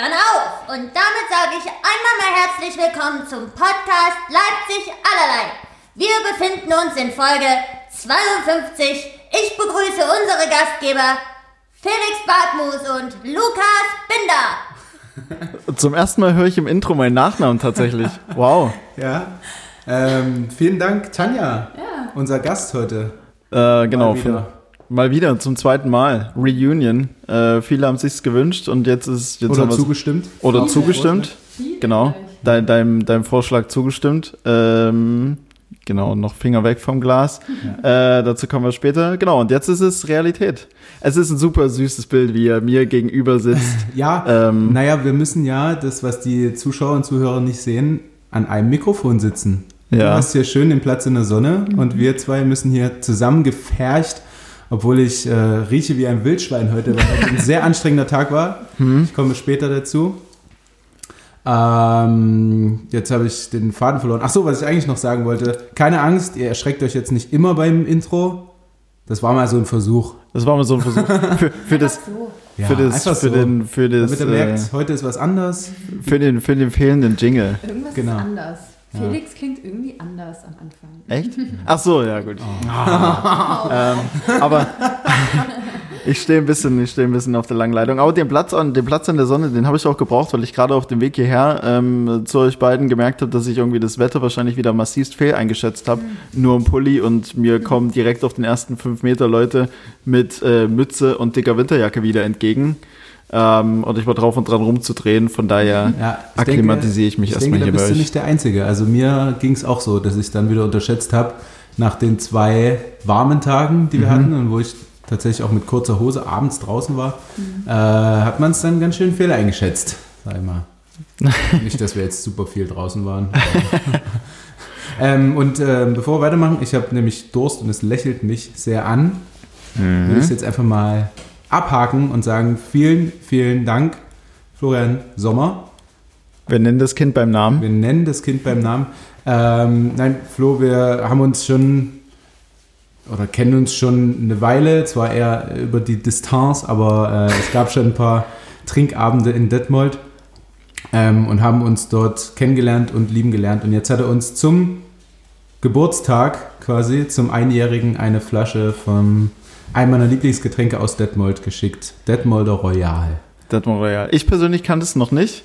Dann auf! Und damit sage ich einmal mal herzlich willkommen zum Podcast Leipzig allerlei. Wir befinden uns in Folge 52. Ich begrüße unsere Gastgeber Felix Bartmus und Lukas Binder. Zum ersten Mal höre ich im Intro meinen Nachnamen tatsächlich. Wow. Ja. Ähm, vielen Dank, Tanja, unser Gast heute. Äh, genau. Mal wieder. Von, mal wieder zum zweiten Mal. Reunion. Äh, viele haben sich's gewünscht und jetzt ist jetzt Oder zugestimmt. Oder Viele. zugestimmt. Genau. Dein, deinem, deinem Vorschlag zugestimmt. Ähm, genau, noch Finger weg vom Glas. Äh, dazu kommen wir später. Genau, und jetzt ist es Realität. Es ist ein super süßes Bild, wie er mir gegenüber sitzt. Ja, Ähm. naja, wir müssen ja das, was die Zuschauer und Zuhörer nicht sehen, an einem Mikrofon sitzen. Du Ja. hast hier schön den Platz in der Sonne und wir zwei müssen hier zusammengefercht, obwohl ich äh, rieche wie ein Wildschwein heute, weil heute ein sehr anstrengender Tag war. Hm? Ich komme später dazu. Ähm, jetzt habe ich den Faden verloren. Ach so, was ich eigentlich noch sagen wollte. Keine Angst, ihr erschreckt euch jetzt nicht immer beim Intro. Das war mal so ein Versuch. Das war mal so ein Versuch. Für, für das, Ja, für das, einfach für so. den, für das, Damit ihr merkt, äh, heute ist was anders. für den, für den fehlenden Jingle. Irgendwas Genau. ist anders. Felix klingt irgendwie anders am Anfang. Echt? Ach so, ja gut. Oh. ähm, aber ich stehe ein bisschen, ich stehe ein bisschen auf der langen Leitung. Aber den Platz an, den Platz an der Sonne, den habe ich auch gebraucht, weil ich gerade auf dem Weg hierher ähm, zu euch beiden gemerkt habe, dass ich irgendwie das Wetter wahrscheinlich wieder massivst fehl eingeschätzt habe. Nur im Pulli und mir kommen direkt auf den ersten fünf Meter Leute mit äh, Mütze und dicker Winterjacke wieder entgegen. Ähm, und ich war drauf und dran rumzudrehen, von daher Ja, ich akklimatisiere ich mich ich erstmal denke, hier da bei bist du nicht der Einzige. Also mir ging es auch so, dass ich dann wieder unterschätzt habe, nach den zwei warmen Tagen, die wir Mhm. hatten und wo ich tatsächlich auch mit kurzer Hose abends draußen war, äh, hat man es dann ganz schön fehl eingeschätzt, sag ich mal. nicht, dass wir jetzt super viel draußen waren. ähm, und ähm, bevor wir weitermachen, ich habe nämlich Durst und es lächelt mich sehr an. Mhm. Will ich es jetzt einfach mal abhaken und sagen, vielen, vielen Dank, Florian Sommer. Wir nennen das Kind beim Namen. Wir nennen das Kind beim Namen. Ähm, nein, Flo, wir haben uns schon oder kennen uns schon eine Weile, zwar eher über die Distanz, aber äh, es gab schon ein paar Trinkabende in Detmold ähm, und haben uns dort kennengelernt und lieben gelernt. Und jetzt hat er uns zum Geburtstag quasi, zum Einjährigen, eine Flasche von einem meiner Lieblingsgetränke aus Detmold geschickt. Detmolder Royal. Detmold Royal. Ich persönlich kannte es noch nicht,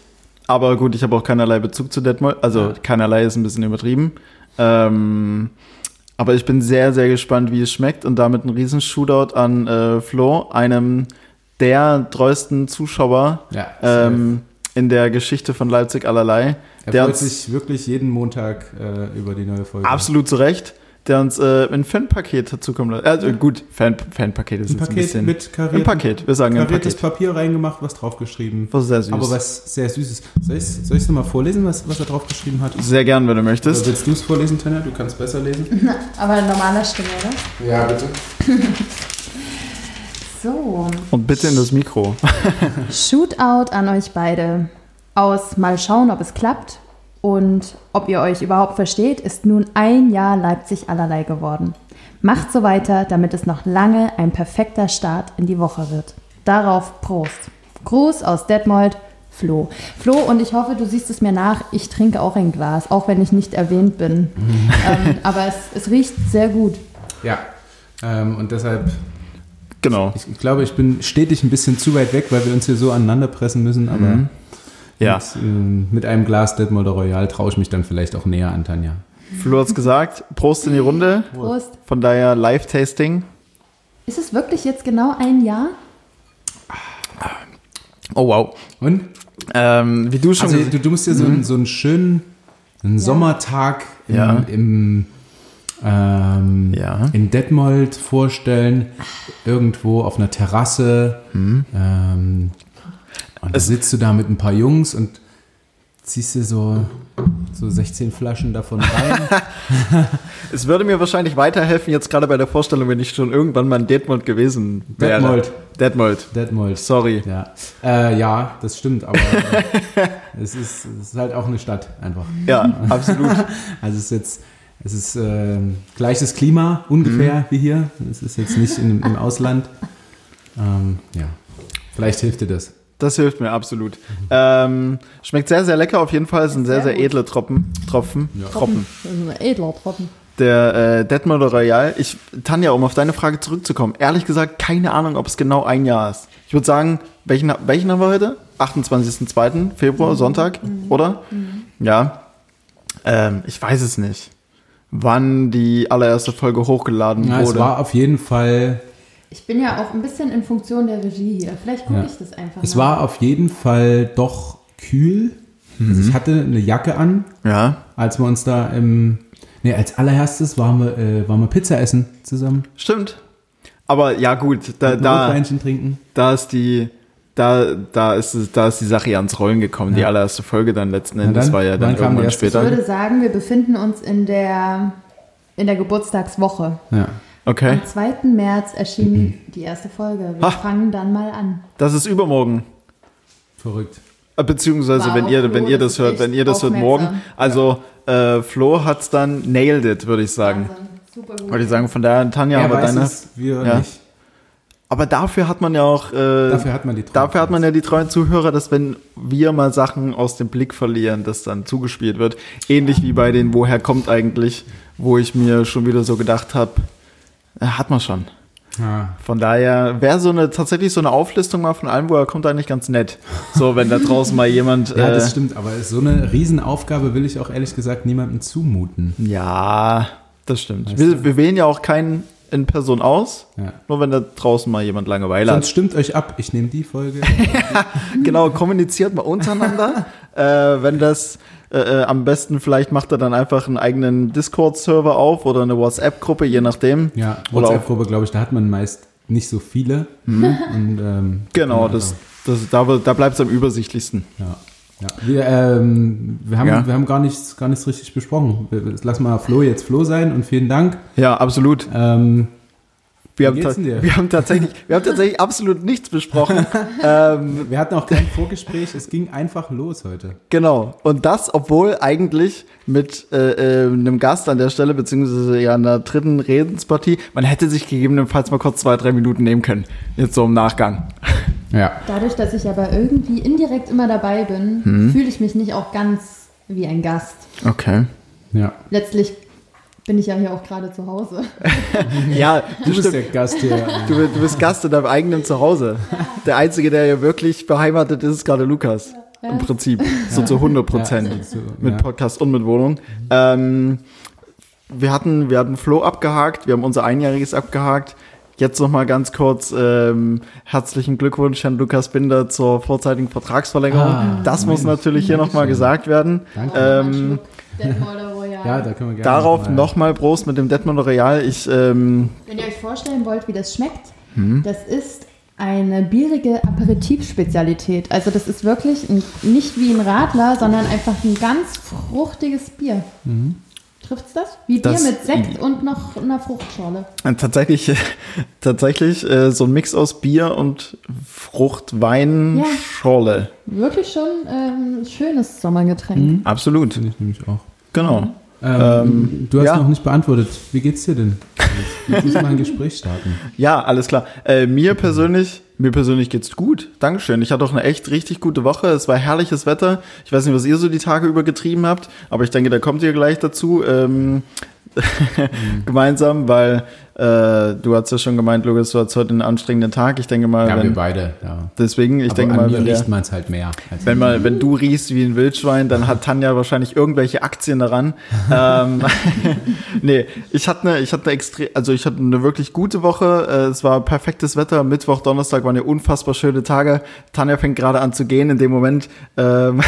aber gut, ich habe auch keinerlei Bezug zu Detmold. Also Ja. keinerlei ist ein bisschen übertrieben. Ähm, aber ich bin sehr, sehr gespannt, wie es schmeckt und damit ein riesen Shootout an äh, Flo, einem der treuesten Zuschauer Ja, ähm, in der Geschichte von Leipzig allerlei. er der freut sich wirklich jeden Montag äh, über die neue Folge. absolut zu Recht, der uns äh, ein Fanpaket hat zukommen lassen. Also gut, Fan, Fanpaket ist Ein jetzt ein Paket bisschen. mit ein kariertem, Paket, wir sagen ein kariertes Paket. Papier reingemacht, was draufgeschrieben. Was sehr süß. Aber was sehr süßes. Soll ich es soll ich's nochmal vorlesen, was, was er draufgeschrieben hat? sehr gern, wenn du Oder möchtest. willst du es vorlesen, Tanja? Du kannst besser lesen. Aber in normaler Stimme, oder? Ja, bitte. So. Und bitte in das Mikro. Shootout an euch beide. Aus mal schauen, ob es klappt und ob ihr euch überhaupt versteht, ist nun ein Jahr Leipzig allerlei geworden. Macht so weiter, damit es noch lange ein perfekter Start in die Woche wird. Darauf Prost. Gruß aus Detmold, Flo. Flo, und ich hoffe, du siehst es mir nach, ich trinke auch ein Glas, auch wenn ich nicht erwähnt bin. ähm, aber es, es riecht sehr gut. Ja. Ähm, und deshalb, Genau. ich, ich glaube, ich bin stetig ein bisschen zu weit weg, weil wir uns hier so aneinander pressen müssen. Aber Mhm. Ja. mit, ähm, mit einem Glas Detmolder Royal traue ich mich dann vielleicht auch näher an Tanja. Flo hat's gesagt. Prost in die Runde. Prost. Von daher Live-Tasting. Ist es wirklich jetzt genau ein Jahr? Oh wow. Und? Ähm, wie du schon Also, gesagt du, du musst dir so, einen, so einen schönen einen Sommertag im, Ja. im ähm, Ja. in Detmold vorstellen, irgendwo auf einer Terrasse. Ähm, und da Es- sitzt du da mit ein paar Jungs und ziehst dir so, so 16 Flaschen davon rein. Es würde mir wahrscheinlich weiterhelfen, jetzt gerade bei der Vorstellung, wenn ich schon irgendwann mal in Detmold gewesen wäre. Detmold. Detmold. Detmold. Sorry. Ja. Äh, ja, das stimmt, aber äh, es, ist, es ist halt auch eine Stadt einfach. Ja, absolut. Also es ist jetzt, es ist äh, gleiches Klima ungefähr wie hier. Es ist jetzt nicht in, im Ausland. Ähm, ja, vielleicht hilft dir das. Das hilft mir absolut. Ähm, schmeckt sehr, sehr lecker auf jeden Fall. Sind sehr, Sehr sehr edle Tropfen. Tropfen. Tropfen. Das ist ein edler Tropfen. Der äh, Detmolder Royal. Ich, Tanja, um auf deine Frage zurückzukommen. Ehrlich gesagt, keine Ahnung, ob es genau ein Jahr ist. Ich würde sagen, welchen, welchen haben wir heute? 28.02. Februar, Sonntag, oder? Ja. Ähm, ich weiß es nicht. Wann die allererste Folge hochgeladen Ja, es wurde. war auf jeden Fall, Ich bin ja auch ein bisschen in Funktion der Regie hier. Vielleicht gucke Ja. ich das einfach es mal. war auf jeden Fall doch kühl. Also ich hatte eine Jacke an, ja, als wir uns da im, nee, als allererstes waren wir, äh, waren wir Pizza essen zusammen. stimmt. Aber ja, gut, da, Ein da, trinken. da ist die. Da, da, ist, es- da ist die Sache ja ans Rollen gekommen. Die Ja. allererste Folge dann letzten Endes dann, war ja dann die irgendwann erste Ich später. würde sagen, wir befinden uns in der, in der Geburtstagswoche. Ja. Okay. Am 2. März erschien die erste Folge. Wir Ha. fangen dann mal an. Das ist übermorgen. Verrückt. Äh, Beziehungsweise, wenn ihr, Flo, wenn ihr das hört, wenn ihr das hört morgen. Also, äh, Flo hat's dann nailed it, würde ich sagen. Wahnsinn. Super gut. Würde ich sagen, von daher, Tanja, Er aber weiß deine. es, wir Ja. nicht. Aber dafür hat man ja auch, äh, Dafür hat man die Treue. dafür hat man ja die treuen Zuhörer, dass wenn wir mal Sachen aus dem Blick verlieren, das dann zugespielt wird. Ähnlich wie bei den Woher kommt eigentlich, wo ich mir schon wieder so gedacht habe, hat man schon. Ja. Von daher wäre so eine tatsächlich so eine Auflistung mal von allem, woher kommt eigentlich ganz nett. So, wenn da draußen mal jemand. ja, das äh, stimmt, aber so eine Riesenaufgabe will ich auch ehrlich gesagt niemandem zumuten. Ja, das stimmt. Weißt Wir, wir wählen ja auch keinen in Person aus, Ja. nur wenn da draußen mal jemand Langeweile Sonst hat. stimmt euch ab, ich nehme die Folge. Genau, kommuniziert mal untereinander. äh, wenn das äh, äh, am besten, vielleicht macht er dann einfach einen eigenen Discord-Server auf oder eine WhatsApp-Gruppe, je nachdem. Ja, WhatsApp-Gruppe, glaube ich, da hat man meist nicht so viele. Und, ähm, Genau, ja, das, das, da, da bleibt es am übersichtlichsten. Ja. Ja. Wir, ähm, wir, haben, Ja. wir haben gar nichts, gar nichts richtig besprochen. Lass mal Flo jetzt Flo sein und vielen Dank. Ja, absolut. Ähm, Wir, haben, wir, haben tatsächlich, wir haben tatsächlich absolut nichts besprochen. ähm, wir hatten auch kein Vorgespräch, es ging einfach los heute. Genau. Und das, obwohl eigentlich mit äh, äh, einem Gast an der Stelle, beziehungsweise ja einer dritten Redenspartie, man hätte sich gegebenenfalls mal kurz zwei, drei Minuten nehmen können. Jetzt so im Nachgang. Ja. Dadurch, dass ich aber irgendwie indirekt immer dabei bin, Hm. fühle ich mich nicht auch ganz wie ein Gast. Okay. ja. Letztlich bin ich ja hier auch gerade zu Hause. Ja, Du bist der Gast hier. Du, du bist Gast in deinem eigenen Zuhause. Der Einzige, der ja wirklich beheimatet ist, ist gerade Lukas. Im Prinzip. So zu 100 Prozent. Ja, so, mit ja. Podcast und mit Wohnung. Ähm, wir, hatten, wir hatten Flo abgehakt, wir haben unser Einjähriges abgehakt. Jetzt noch mal ganz kurz ähm, herzlichen Glückwunsch Herrn Lukas Binder zur vorzeitigen Vertragsverlängerung. Ah, das muss Mensch, natürlich hier noch mal gesagt werden. Danke. Ähm, ja, da können wir gerne. darauf mal- noch mal Prost mit dem Detmold Royal. Ich ähm, Wenn ihr euch vorstellen wollt, wie das schmeckt, Hm? das ist eine bierige Aperitivspezialität. Also das ist wirklich ein, nicht wie ein Radler, sondern einfach ein ganz fruchtiges Bier. Trifft's das? Wie Bier Das- mit Sekt und noch einer Fruchtschorle. tatsächlich, tatsächlich äh, so ein Mix aus Bier und Frucht, Wein, Ja. Schorle. Wirklich schon ähm, ein schönes Sommergetränk. Mhm. Absolut. Finde ich nämlich auch. Genau. Ähm, Ähm, du hast ja. noch nicht beantwortet. Wie geht's dir denn? Jetzt müssen wir mal ein Gespräch starten. Ja, alles klar. Äh, mir persönlich, mir persönlich geht's gut. Dankeschön. Ich hatte auch eine echt richtig gute Woche. Es war herrliches Wetter. Ich weiß nicht, was ihr so die Tage über getrieben habt, aber ich denke, da kommt ihr gleich dazu. Ähm, gemeinsam, weil äh, du hast ja schon gemeint, Lukas, du hast heute einen anstrengenden Tag. Ich denke mal, Ja, wir wenn, beide. Ja. deswegen, ich Aber denke an mal, wenn, riecht man es halt mehr. Wenn, mal, wenn du riechst wie ein Wildschwein, dann hat Tanja wahrscheinlich irgendwelche Aktien daran. ähm, nee, ich hatte eine, ich hatte eine extrem, also ich hatte eine wirklich gute Woche. Äh, Es war perfektes Wetter. Mittwoch, Donnerstag waren ja unfassbar schöne Tage. Tanja fängt gerade an zu gehen in dem Moment. Ähm,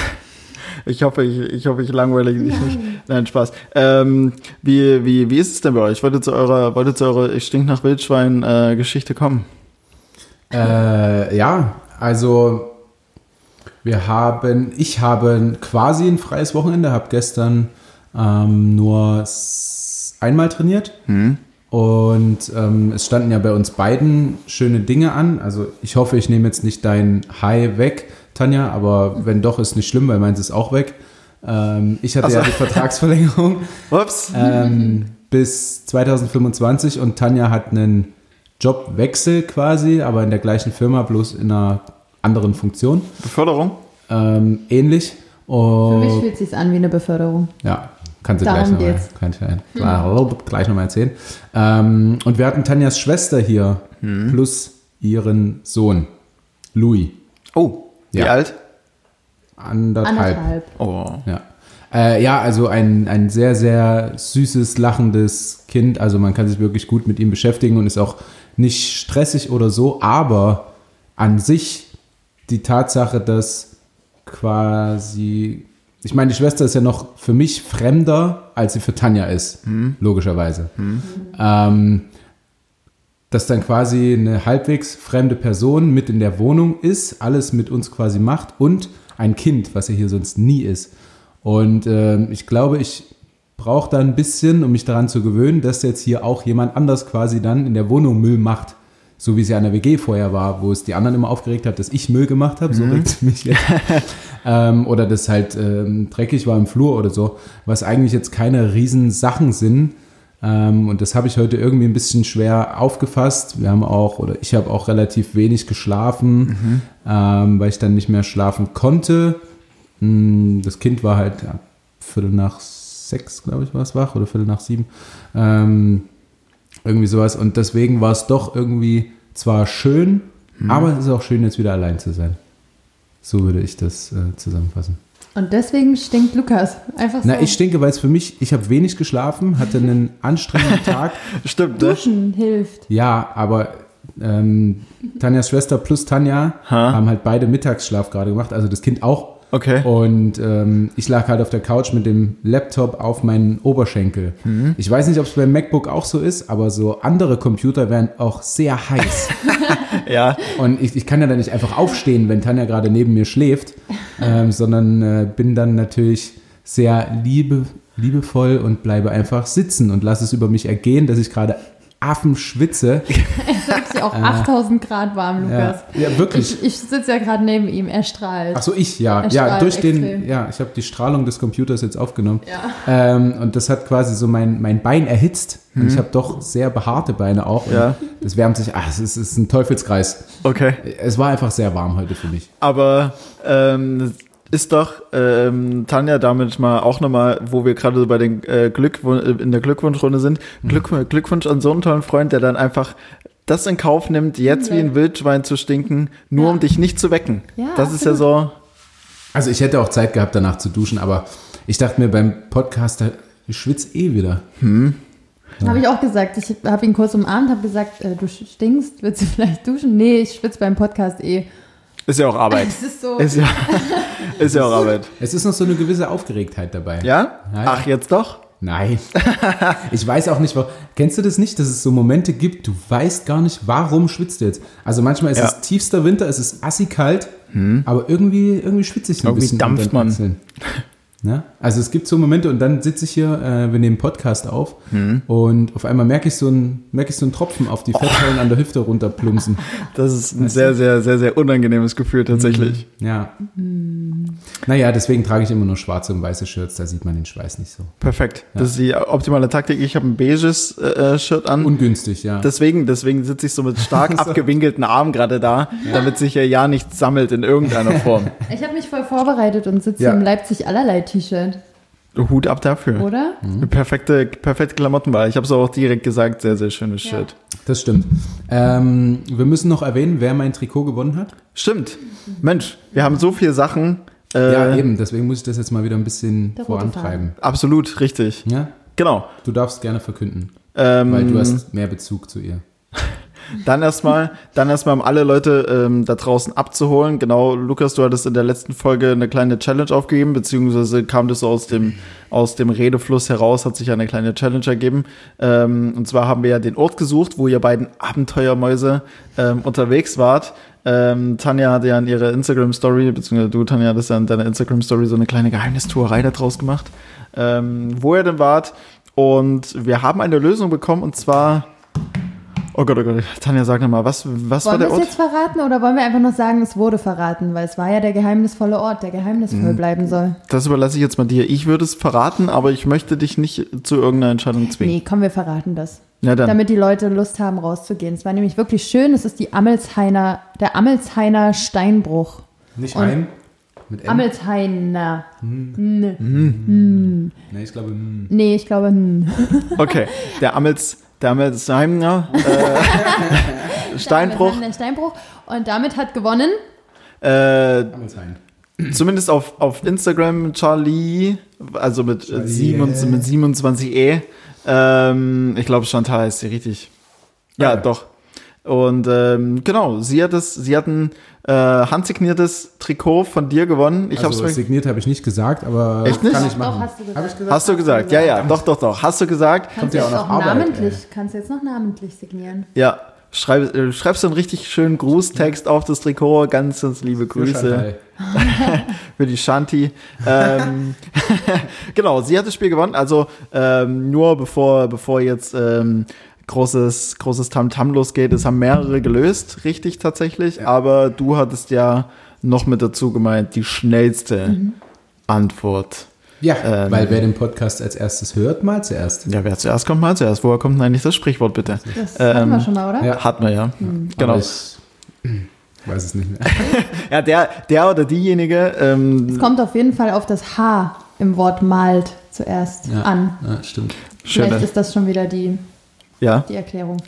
ich hoffe, ich, ich hoffe, ich langweile dich nicht. Nein, Spaß. Ähm, wie, wie, wie ist es denn bei euch? Wollt ihr zu eurer, wollt ihr zu eurer Ich stink nach Wildschwein äh, Geschichte kommen? Äh, ja, also wir haben, ich habe quasi ein freies Wochenende, habe gestern ähm, nur einmal trainiert und ähm, es standen ja bei uns beiden schöne Dinge an. Also ich hoffe, ich nehme jetzt nicht dein High weg, Tanja, aber wenn doch, ist nicht schlimm, weil meins ist auch weg. Ähm, ich hatte Ach so. ja die Vertragsverlängerung Ups. ähm, bis 2025 und Tanja hat einen Jobwechsel quasi, aber in der gleichen Firma, bloß in einer anderen Funktion. Beförderung? Ähm, ähnlich. Für Und mich fühlt es sich an wie eine Beförderung. Ja, kannst du gleich nochmal kann ich, gleich noch mal erzählen. Ähm, und wir hatten Tanjas Schwester hier plus ihren Sohn, Louis. Oh, wie Ja. alt? Anderthalb. Anderthalb. Oh. Ja. Äh, ja, also ein, ein sehr, sehr süßes, lachendes Kind. Also man kann sich wirklich gut mit ihm beschäftigen und ist auch nicht stressig oder so. Aber an sich die Tatsache, dass quasi, ich meine, die Schwester ist ja noch für mich fremder, als sie für Tanja ist, logischerweise. Ähm, dass dann quasi eine halbwegs fremde Person mit in der Wohnung ist, alles mit uns quasi macht und ein Kind, was ja hier sonst nie ist. Und ähm, ich glaube, ich brauche da ein bisschen, um mich daran zu gewöhnen, dass jetzt hier auch jemand anders quasi dann in der Wohnung Müll macht. So wie es ja an der WG vorher war, wo es die anderen immer aufgeregt hat, dass ich Müll gemacht habe, so regt es mich jetzt. ähm, oder dass halt ähm, dreckig war im Flur oder so, was eigentlich jetzt keine riesen Sachen sind. Ähm, und das habe ich heute irgendwie ein bisschen schwer aufgefasst. Wir haben auch, oder ich habe auch relativ wenig geschlafen, ähm, weil ich dann nicht mehr schlafen konnte. Mm, Das Kind war halt ja, Viertel nach sechs, glaube ich, war es wach, oder Viertel nach sieben. Ähm, irgendwie sowas. Und deswegen war es doch irgendwie zwar schön, aber es ist auch schön, jetzt wieder allein zu sein. So würde ich das äh, zusammenfassen. Und deswegen stinkt Lukas. Einfach so. Na, ich stinke, weil es für mich, ich habe wenig geschlafen, hatte einen anstrengenden Tag. Stimmt, ne? Duschen hilft. Ja, aber ähm, Tanjas Schwester plus Tanja Ha. haben halt beide Mittagsschlaf gerade gemacht, also das Kind auch. Okay. Und ähm, ich lag halt auf der Couch mit dem Laptop auf meinen Oberschenkel. Ich weiß nicht, ob es beim MacBook auch so ist, aber so andere Computer werden auch sehr heiß. Ja. Und ich, ich kann ja dann nicht einfach aufstehen, wenn Tanja gerade neben mir schläft, ähm, sondern äh, bin dann natürlich sehr liebe, liebevoll und bleibe einfach sitzen und lasse es über mich ergehen, dass ich gerade Affen schwitze. Wirklich auch 8000 Grad warm, Ja, Lukas. ja wirklich. Ich, ich sitze ja gerade neben ihm, er strahlt. Ach so, ich, ja. Er Ja, durch den, extrem. ja, ich habe die Strahlung des Computers jetzt aufgenommen. Ja. Ähm, und das hat quasi so mein, mein Bein erhitzt. Und ich habe doch sehr behaarte Beine auch. Ja. Das wärmt sich, ach, es ist, ist ein Teufelskreis. Okay. Es war einfach sehr warm heute für mich. Aber ähm, ist doch ähm, Tanja damit mal auch nochmal, wo wir gerade so bei den äh, Glückwun in der Glückwunschrunde sind, Glück Glückwunsch an so einen tollen Freund, der dann einfach das in Kauf nimmt, jetzt wie ein Wildschwein zu stinken, nur Ja. um dich nicht zu wecken. Ja, das ist ja so. Also ich hätte auch Zeit gehabt, danach zu duschen, aber ich dachte mir beim Podcast, da- ich schwitze eh wieder. Habe ich auch gesagt. Ich habe ihn kurz umarmt, habe gesagt, äh, du stinkst, willst du vielleicht duschen? Nee, ich schwitze beim Podcast eh. Ist ja auch Arbeit. Es ist so. ist ja, ist ja auch Arbeit. Es ist noch so eine gewisse Aufgeregtheit dabei. Ja? Ja, ja. Ach, jetzt doch? Nein. ich weiß auch nicht, warum. Kennst du das nicht, dass es so Momente gibt, du weißt gar nicht, warum schwitzt du jetzt? Also manchmal ist Ja. es tiefster Winter, es ist assi kalt, aber irgendwie, irgendwie schwitze ich so ein Irgendwie bisschen. dampft unter den man. Ja? Also es gibt so Momente und dann sitze ich hier, äh, wir nehmen Podcast auf und auf einmal merke ich so einen, merke ich so einen Tropfen auf die Fettsäulen an der Hüfte runterplumpsen. Das ist ein sehr, sehr, sehr, sehr unangenehmes Gefühl tatsächlich. Ja. Naja, deswegen trage ich immer nur schwarze und weiße Shirts, da sieht man den Schweiß nicht so. Perfekt. Das ist die optimale Taktik. Ich habe ein beiges äh, Shirt an. Ungünstig, ja. Deswegen, deswegen sitze ich so mit stark abgewinkelten Armen gerade da, damit sich ja ja nichts sammelt in irgendeiner Form. Ich habe mich voll vorbereitet und sitze Ja. im Leipzig allerlei T-Shirt, Hut ab dafür. oder? Perfekte, perfekte Klamottenwahl. Ich habe es auch direkt gesagt, sehr, sehr schönes Ja. Shirt. Das stimmt. Ähm, wir müssen noch erwähnen, wer mein Trikot gewonnen hat. Stimmt. Mensch, wir haben so viele Sachen. Äh, ja, eben. Deswegen muss ich das jetzt mal wieder ein bisschen vorantreiben. Absolut, richtig. Ja? Genau. Du darfst gerne verkünden, Ähm, weil du hast mehr Bezug zu ihr. Dann erstmal, dann erstmal, um alle Leute ähm, da draußen abzuholen. Genau, Lukas, du hattest in der letzten Folge eine kleine Challenge aufgegeben, beziehungsweise kam das so aus dem, aus dem Redefluss heraus, hat sich eine kleine Challenge ergeben. Ähm, und zwar haben wir ja den Ort gesucht, wo ihr beiden Abenteuermäuse ähm, unterwegs wart. Ähm, Tanja hatte ja in ihrer Instagram-Story, beziehungsweise du, Tanja, hattest ja in deiner Instagram-Story so eine kleine Geheimnistuerei da draus gemacht, ähm, wo ihr denn wart. Und wir haben eine Lösung bekommen, und zwar Oh Gott, oh Gott, Tanja, sag nochmal, was, was war Wollen wir der es Ort? jetzt verraten oder wollen wir einfach noch sagen, es wurde verraten? Weil es war ja der geheimnisvolle Ort, der geheimnisvoll Mhm. bleiben soll. Das überlasse ich jetzt mal dir. Ich würde es verraten, aber ich möchte dich nicht zu irgendeiner Entscheidung zwingen. Nee, komm, wir verraten das. Ja, dann. damit die Leute Lust haben, rauszugehen. Es war nämlich wirklich schön. Es ist die Amelshainer, der Amelshainer Steinbruch. Nicht Und- ein, mit N. Amelshainer. N. Nee, ich glaube, hm. Nee, ich glaube, n. Okay, der Amels, der Amelsheimer äh, Steinbruch, Der Steinbruch. Und damit hat gewonnen. äh, zumindest auf, auf Instagram Charlie, also mit, äh, Charlie, sieben- mit 27e. Ähm, ich glaube, Chantal heißt sie richtig. Ja, Ah, ja. doch. Und ähm, genau, sie hat es, sie hat ein äh, handsigniertes Trikot von dir gewonnen. Ich also hab's signiert habe ich nicht gesagt, aber Echt nicht? kann ich Doch, machen. hast du gesagt. Hab ich gesagt? Hast du gesagt? Ja, ja, doch, doch, doch. Hast du gesagt? Kannst du ja jetzt auch noch Arbeit, namentlich, ey. kannst du jetzt noch namentlich signieren. Ja. Schreib, äh, schreibst du einen richtig schönen Grußtext auf das Trikot. Ganz, ganz liebe Grüße. Für die Shanti. ähm, genau, sie hat das Spiel gewonnen. Also ähm, nur bevor, bevor jetzt ähm, großes, großes Tamtam losgeht, es haben mehrere gelöst, richtig tatsächlich. Aber du hattest ja noch mit dazu gemeint, die schnellste Antwort. Ja, Ähm. weil wer den Podcast als erstes hört, mal zuerst. Ja, wer zuerst kommt, mal zuerst. Woher kommt denn eigentlich das Sprichwort bitte? Das Ähm, hatten wir schon mal, oder? ja. Hat man ja. Genau. Aber ich weiß es nicht mehr. Ja, der, der oder diejenige, ähm, Es kommt auf jeden Fall auf das H im Wort malt zuerst Ja. an. Ja, stimmt. Vielleicht schöne, ist das schon wieder die, ja. die Erklärung.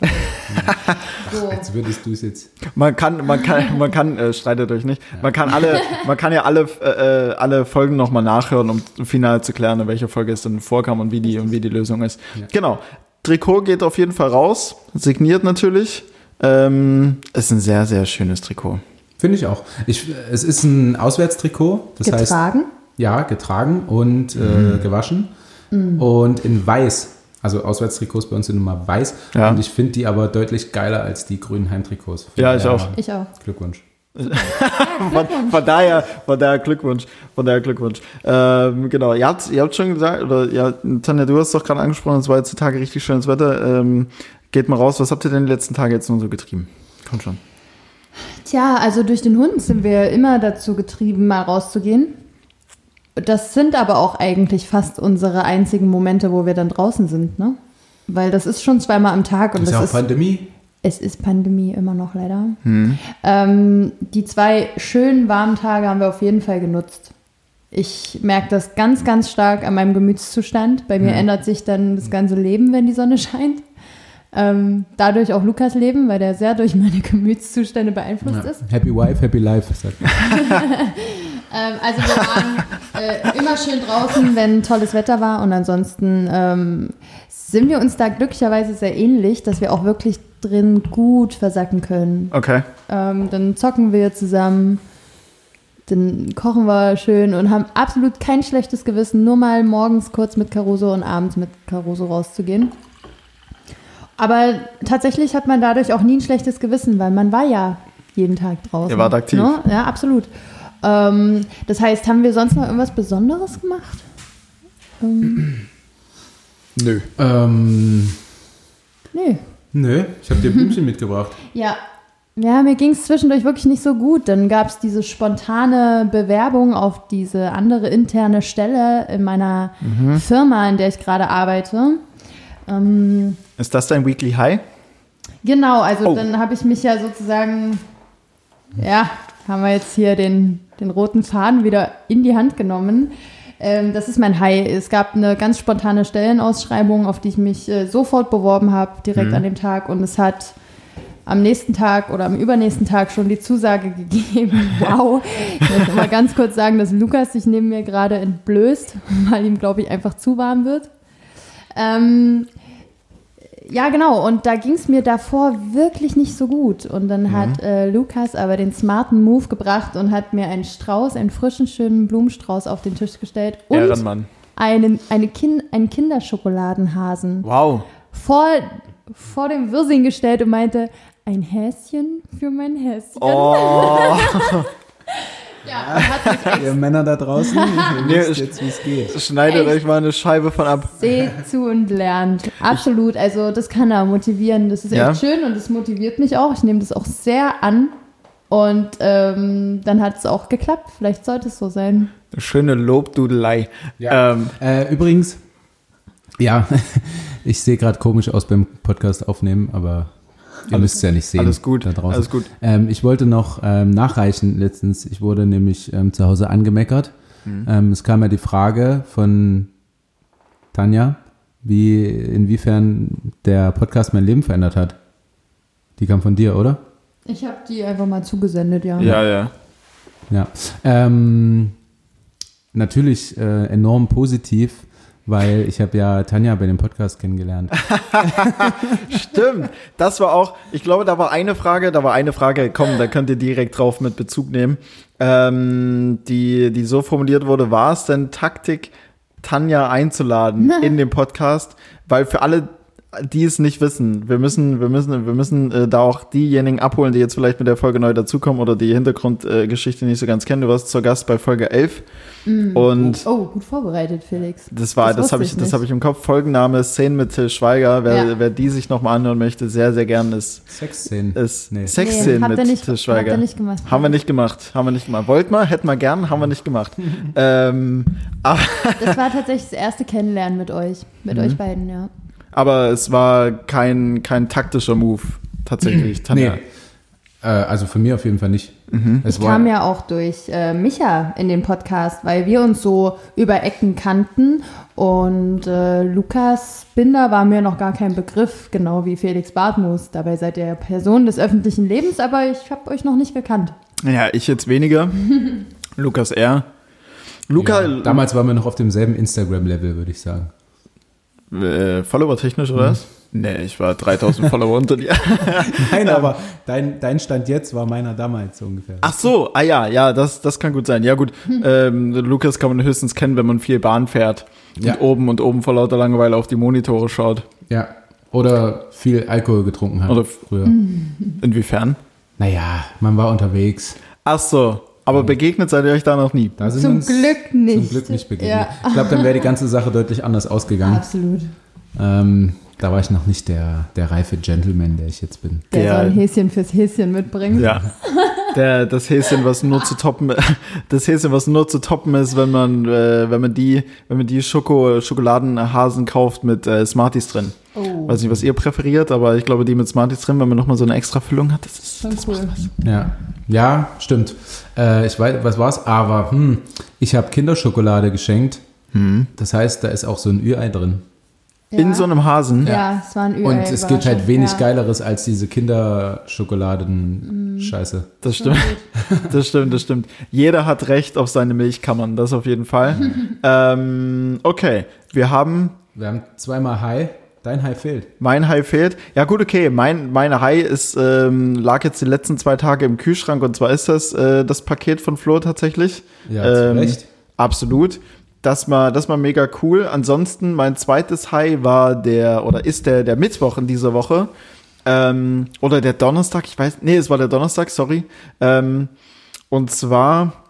So. Als würdest du es jetzt. Man kann, man kann, man kann, äh, streitet euch nicht. Man kann alle, man kann ja alle, äh, alle Folgen nochmal nachhören, um final zu klären, in welcher Folge es denn vorkam und wie die, und wie die Lösung ist. Ja. Genau. Trikot geht auf jeden Fall raus. Signiert natürlich. Ähm, ist ein sehr, sehr schönes Trikot. Finde ich auch. Ich, es ist ein Auswärtstrikot. Das heißt, Getragen. ja, getragen und Mhm. äh, gewaschen. Und in weiß. Also Auswärtstrikots bei uns sind immer weiß. Ja. Und ich finde die aber deutlich geiler als die grünen Heimtrikots. Ja, ich auch. Ich auch. Glückwunsch. Von, von daher, von daher Glückwunsch, von daher Glückwunsch. Ähm, genau, ihr habt, ihr habt schon gesagt, oder ja, Tanja, du hast doch gerade angesprochen, es war jetzt die Tage richtig schönes Wetter. Ähm, geht mal raus, was habt ihr denn die letzten Tage jetzt nur so getrieben? Kommt schon. Tja, also durch den Hund sind wir immer dazu getrieben, mal rauszugehen. Das sind aber auch eigentlich fast unsere einzigen Momente, wo wir dann draußen sind, ne? Weil das ist schon zweimal am Tag und ist das ja auch ist, Pandemie. es ist Pandemie immer noch leider. Ähm, die zwei schönen warmen Tage haben wir auf jeden Fall genutzt. Ich merke das ganz, ganz stark an meinem Gemütszustand. Bei mir ändert sich dann das ganze Leben, wenn die Sonne scheint. Ähm, dadurch auch Lukas Leben, weil der sehr durch meine Gemütszustände beeinflusst Ja. ist. Happy Wife, Happy Life. Sagt man. Ähm, also wir waren äh, immer schön draußen, wenn tolles Wetter war und ansonsten ähm, sind wir uns da glücklicherweise sehr ähnlich, dass wir auch wirklich drin gut versacken können. Okay. Ähm, dann zocken wir zusammen, dann kochen wir schön und haben absolut kein schlechtes Gewissen, nur mal morgens kurz mit Caruso und abends mit Caruso rauszugehen. Aber tatsächlich hat man dadurch auch nie ein schlechtes Gewissen, weil man war ja jeden Tag draußen. Ihr wart aktiv. Ne? Ja, absolut. Ähm, das heißt, haben wir sonst noch irgendwas Besonderes gemacht? Ähm, Nö. Ähm, nee. nö, ich habe dir Blümchen mitgebracht. Ja. Ja, mir ging es zwischendurch wirklich nicht so gut. Dann gab es diese spontane Bewerbung auf diese andere interne Stelle in meiner Firma, in der ich gerade arbeite. Ähm, Ist das dein Weekly High? genau, also Oh. dann habe ich mich ja sozusagen, ja, haben wir jetzt hier den, den roten Faden wieder in die Hand genommen. Ähm, das ist mein High. Es gab eine ganz spontane Stellenausschreibung, auf die ich mich äh, sofort beworben habe, direkt an dem Tag. Und es hat am nächsten Tag oder am übernächsten Tag schon die Zusage gegeben. Wow. Ich muss mal ganz kurz sagen, dass Lukas sich neben mir gerade entblößt, weil ihm, glaube ich, einfach zu warm wird. Ähm, ja, genau. Und da ging es mir davor wirklich nicht so gut. Und dann hat äh, Lukas aber den smarten Move gebracht und hat mir einen Strauß, einen frischen, schönen Blumenstrauß auf den Tisch gestellt und Ehrenmann. einen, eine kind, einen Kinderschokoladenhasen Wow. vor, vor dem Wirsing gestellt und meinte, ein Häschen für mein Häschen. Oh, Ja, extra Ihr Männer da draußen, ihr Nee, wisst ich- jetzt, wie es geht. schneidet Echt? euch mal eine Scheibe von ab. Seht zu und lernt. Absolut. Also das kann er motivieren. Das ist Ja. echt schön und das motiviert mich auch. Ich nehme das auch sehr an. Und ähm, dann hat es auch geklappt. Vielleicht sollte es so sein. Schöne Lobdudelei. Ja. Ähm, Äh, übrigens, Ja, ich sehe gerade komisch aus beim Podcast aufnehmen, aber ihr müsst es ja nicht sehen. Alles gut, da draußen. alles gut. Ähm, ich wollte noch ähm, nachreichen letztens. Ich wurde nämlich ähm, zu Hause angemeckert. Mhm. Ähm, es kam ja die Frage von Tanja, wie inwiefern der Podcast mein Leben verändert hat. Die kam von dir, oder? Ich habe die einfach mal zugesendet, ja. Ja, ja. Ja. Ähm, natürlich äh, enorm positiv, weil ich habe ja Tanja bei dem Podcast kennengelernt. Stimmt. Das war auch, ich glaube, da war eine Frage, da war eine Frage, komm, da könnt ihr direkt drauf mit Bezug nehmen, ähm, die, die so formuliert wurde, war es denn Taktik, Tanja einzuladen in den Podcast? Weil für alle, die es nicht wissen, wir müssen, wir müssen, wir müssen äh, da auch diejenigen abholen, die jetzt vielleicht mit der Folge neu dazukommen oder die Hintergrundgeschichte äh, nicht so ganz kennen. Du warst zur Gast bei Folge 11 und Oh, gut vorbereitet, Felix. das war, das, wusste habe ich, das habe ich im Kopf. Folgenname Szenen mit Till Schweiger. Wer, Ja. wer die sich nochmal anhören möchte, sehr, sehr gern ist, Sexszenen. ist Nee. Sexszenen habt mit nicht, Till Schweiger. nicht gemacht. Haben wir nicht gemacht, haben wir nicht gemacht. Wollt mal, hätten wir gern, haben wir nicht gemacht. ähm, aber, Das war tatsächlich das erste Kennenlernen mit euch. Mit Mhm. euch beiden, ja. Aber es war kein, kein taktischer Move, tatsächlich. Tanja. Nee. Äh, also von mir auf jeden Fall nicht. Es Ich kam ja auch durch äh, Micha in den Podcast, weil wir uns so über Ecken kannten und äh, Lukas Binder war mir noch gar kein Begriff, genau wie Felix Bartmus. Dabei seid ihr Personen des öffentlichen Lebens, aber ich habe euch noch nicht gekannt. Ja, ich jetzt weniger. Lukas R. Luca, ja, damals waren wir noch auf demselben Instagram-Level, würde ich sagen. Äh, Follower-technisch oder was? Nee, ich war 3000 Follower unter dir. Nein, aber dein, dein Stand jetzt war meiner damals so ungefähr. Ach so, ah ja, ja, das, das kann gut sein. Ja gut, ähm, Lukas kann man höchstens kennen, wenn man viel Bahn fährt Ja. und oben und oben vor lauter Langeweile auf die Monitore schaut. Ja. Oder viel Alkohol getrunken hat Oder- früher. Inwiefern? Naja, man war unterwegs. Ach so, aber begegnet seid ihr euch da noch nie. Da sind Zum uns Glück nicht. Zum Glück nicht begegnet. Ja. Ich glaube, dann wäre die ganze Sache deutlich anders ausgegangen. Absolut. Ähm, da war ich noch nicht der, der reife Gentleman, der ich jetzt bin. Der, Der- soll ein Häschen fürs Häschen mitbringen. Ja. Der, das Häschen, was nur zu toppen, das Häschen, was nur zu toppen ist, wenn man, äh, wenn man die, wenn man die Schoko, Schokoladenhasen kauft mit äh, Smarties drin. Oh, Weiß nicht, was ihr präferiert, aber ich glaube, die mit Smarties drin, wenn man nochmal so eine extra Füllung hat, das ist, schon cool. Ja, ja stimmt. Äh, ich weiß, was war's? Aber hm, ich habe Kinderschokolade geschenkt. Das heiheißt, da ist auch so ein Ü-Ei drin. in so einem Hasen. Ja, es war ein Ü Und es gibt halt wenig ja. Geileres als diese Kinderschokoladen-Scheiße. Das stimmt. Das stimmt, das stimmt. Jeder hat Recht auf seine Milchkammern, das auf jeden Fall. ähm, okay, wir haben Wir haben zweimal High. Dein High fehlt. mein Hai fehlt. Ja gut, okay, mein meine Hai ist ähm, lag jetzt die letzten zwei Tage im Kühlschrank und zwar ist das äh, das Paket von Flo tatsächlich. Ja, zu Recht. Absolut. Das war, das war mega cool. Ansonsten, mein zweites High war der, oder ist der, der Mittwoch in dieser Woche. Ähm, oder der Donnerstag, ich weiß, nee, es war der Donnerstag, sorry. Ähm, und zwar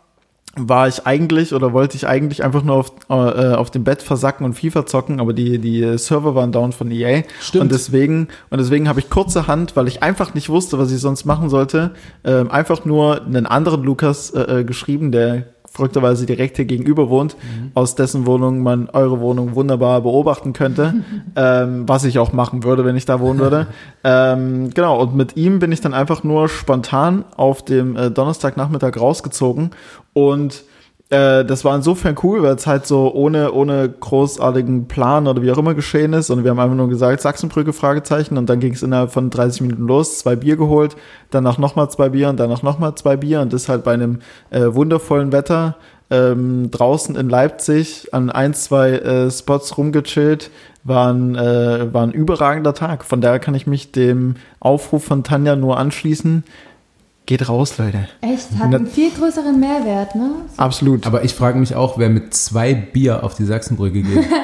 war ich eigentlich oder wollte ich eigentlich einfach nur auf, äh, auf dem Bett versacken und FIFA zocken, aber die, die Server waren down von EA. Stimmt. Und deswegen, und deswegen habe ich kurzerhand, weil ich einfach nicht wusste, was ich sonst machen sollte, ähm, einfach nur einen anderen Lukas äh, äh, geschrieben, der verrückterweise direkt hier gegenüber wohnt, aus dessen Wohnung man eure Wohnung wunderbar beobachten könnte, ähm, was ich auch machen würde, wenn ich da wohnen würde. ähm, genau, und mit ihm bin ich dann einfach nur spontan auf dem äh, Donnerstagnachmittag rausgezogen und äh, das war insofern cool, weil es halt so ohne, ohne großartigen Plan oder wie auch immer geschehen ist. Und wir haben einfach nur gesagt, Sachsenbrücke, Fragezeichen. Und dann ging es innerhalb von 30 Minuten los, zwei Bier geholt, danach nochmal zwei Bier und danach nochmal zwei Bier. Und das halt bei einem äh, wundervollen Wetter ähm, draußen in Leipzig an ein, zwei äh, Spots rumgechillt. War ein, äh, war ein überragender Tag. Von daher kann ich mich dem Aufruf von Tanja nur anschließen. Geht raus, Leute. Echt, hat einen viel größeren Mehrwert, ne? Absolut. Aber ich frage mich auch, wer mit zwei Bier auf die Sachsenbrücke geht.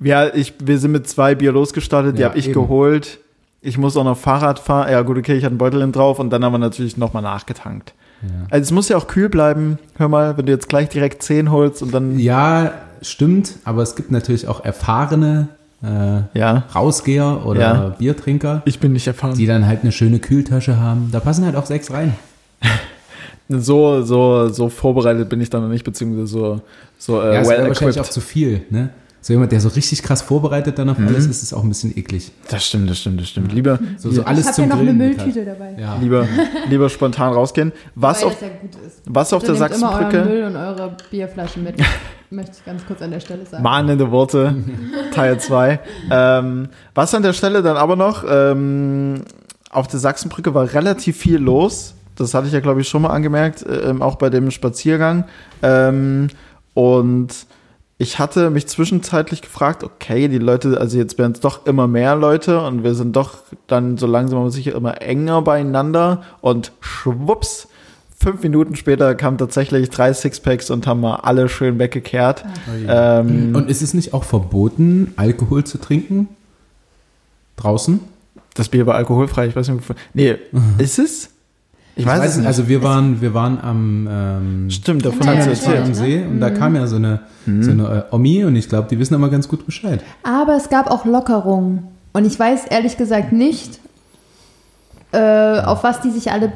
Ja, ich, wir sind mit zwei Bier losgestartet, die Ja, habe ich eben. geholt. Ich muss auch noch Fahrrad fahren. Ja, gut, okay, ich hatte einen Beutel drauf und dann haben wir natürlich nochmal nachgetankt. Also es muss ja auch kühl bleiben. Hör mal, wenn du jetzt gleich direkt 10 holst und dann. ja, stimmt, aber es gibt natürlich auch erfahrene äh, Ja, Rausgeher oder Ja. Biertrinker, ich bin nicht erfahren. die dann halt eine schöne Kühltasche haben. Da passen halt auch sechs rein. So, so, so vorbereitet bin ich dann noch nicht, beziehungsweise so, so äh, Ja, well wäre wahrscheinlich auch equipped. zu viel, ne? So jemand, der so richtig krass vorbereitet dann auf Mhm. alles ist, ist auch ein bisschen eklig. Das stimmt, das stimmt, das stimmt. Lieber, So, so alles ich habe zum ja noch eine Grillen mit Mülltüte dabei. Ja. lieber, lieber spontan rausgehen. Was Weil auf, das ja gut ist. was auf der nehmt immer euren Sachsenbrücke? Müll und eure Bierflaschen mit. Möchte ich ganz kurz an der Stelle sagen. Mahnende Worte, Teil 2. Ähm, was an der Stelle dann aber noch, ähm, auf der Sachsenbrücke war relativ viel los. Das hatte ich ja, glaube ich, schon mal angemerkt, ähm, auch bei dem Spaziergang. Ähm, und ich hatte mich zwischenzeitlich gefragt, okay, die Leute, also jetzt werden es doch immer mehr Leute und wir sind doch dann so langsam aber sicher immer enger beieinander und schwupps, fünf Minuten später kamen tatsächlich drei Sixpacks und haben mal alle schön weggekehrt. Ähm, Und ist es nicht auch verboten, Alkohol zu trinken? Draußen? Das Bier war alkoholfrei, ich weiß nicht. wovon- Nee, ist es? Ich, weiß, es nicht. Also wir waren, wir waren am, ähm, Stimmt, davon Ja, hat ja, am ne? See und da kam ja so eine, so eine äh, Omi und ich glaube, die wissen aber ganz gut Bescheid. Aber es gab auch Lockerungen. Und ich weiß ehrlich gesagt nicht, äh, auf was die sich alle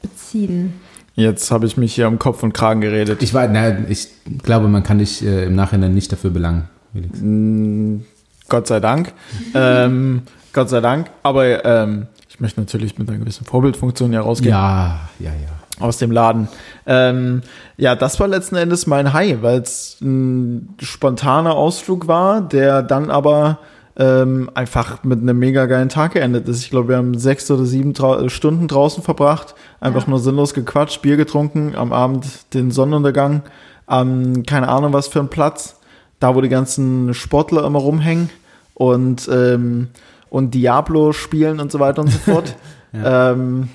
beziehen. Jetzt habe ich mich hier um Kopf und Kragen geredet. Ich war, na, ich glaube, man kann dich äh, im Nachhinein nicht dafür belangen, Felix. Gott sei Dank. ähm, Gott sei Dank. Aber ähm, ich möchte natürlich mit einer gewissen Vorbildfunktion ja rausgehen Ja, ja, ja. aus dem Laden. Ähm, ja, das war letzten Endes mein High, weil es ein spontaner Ausflug war, der dann aber ähm, einfach mit einem mega geilen Tag geendet ist. Ich glaube, wir haben sechs oder sieben Trau Stunden draußen verbracht, einfach Ja. nur sinnlos gequatscht, Bier getrunken, am Abend den Sonnenuntergang, am keine Ahnung was für ein Platz, da wo die ganzen Sportler immer rumhängen und, ähm, und Diablo spielen und so weiter und so fort. ähm,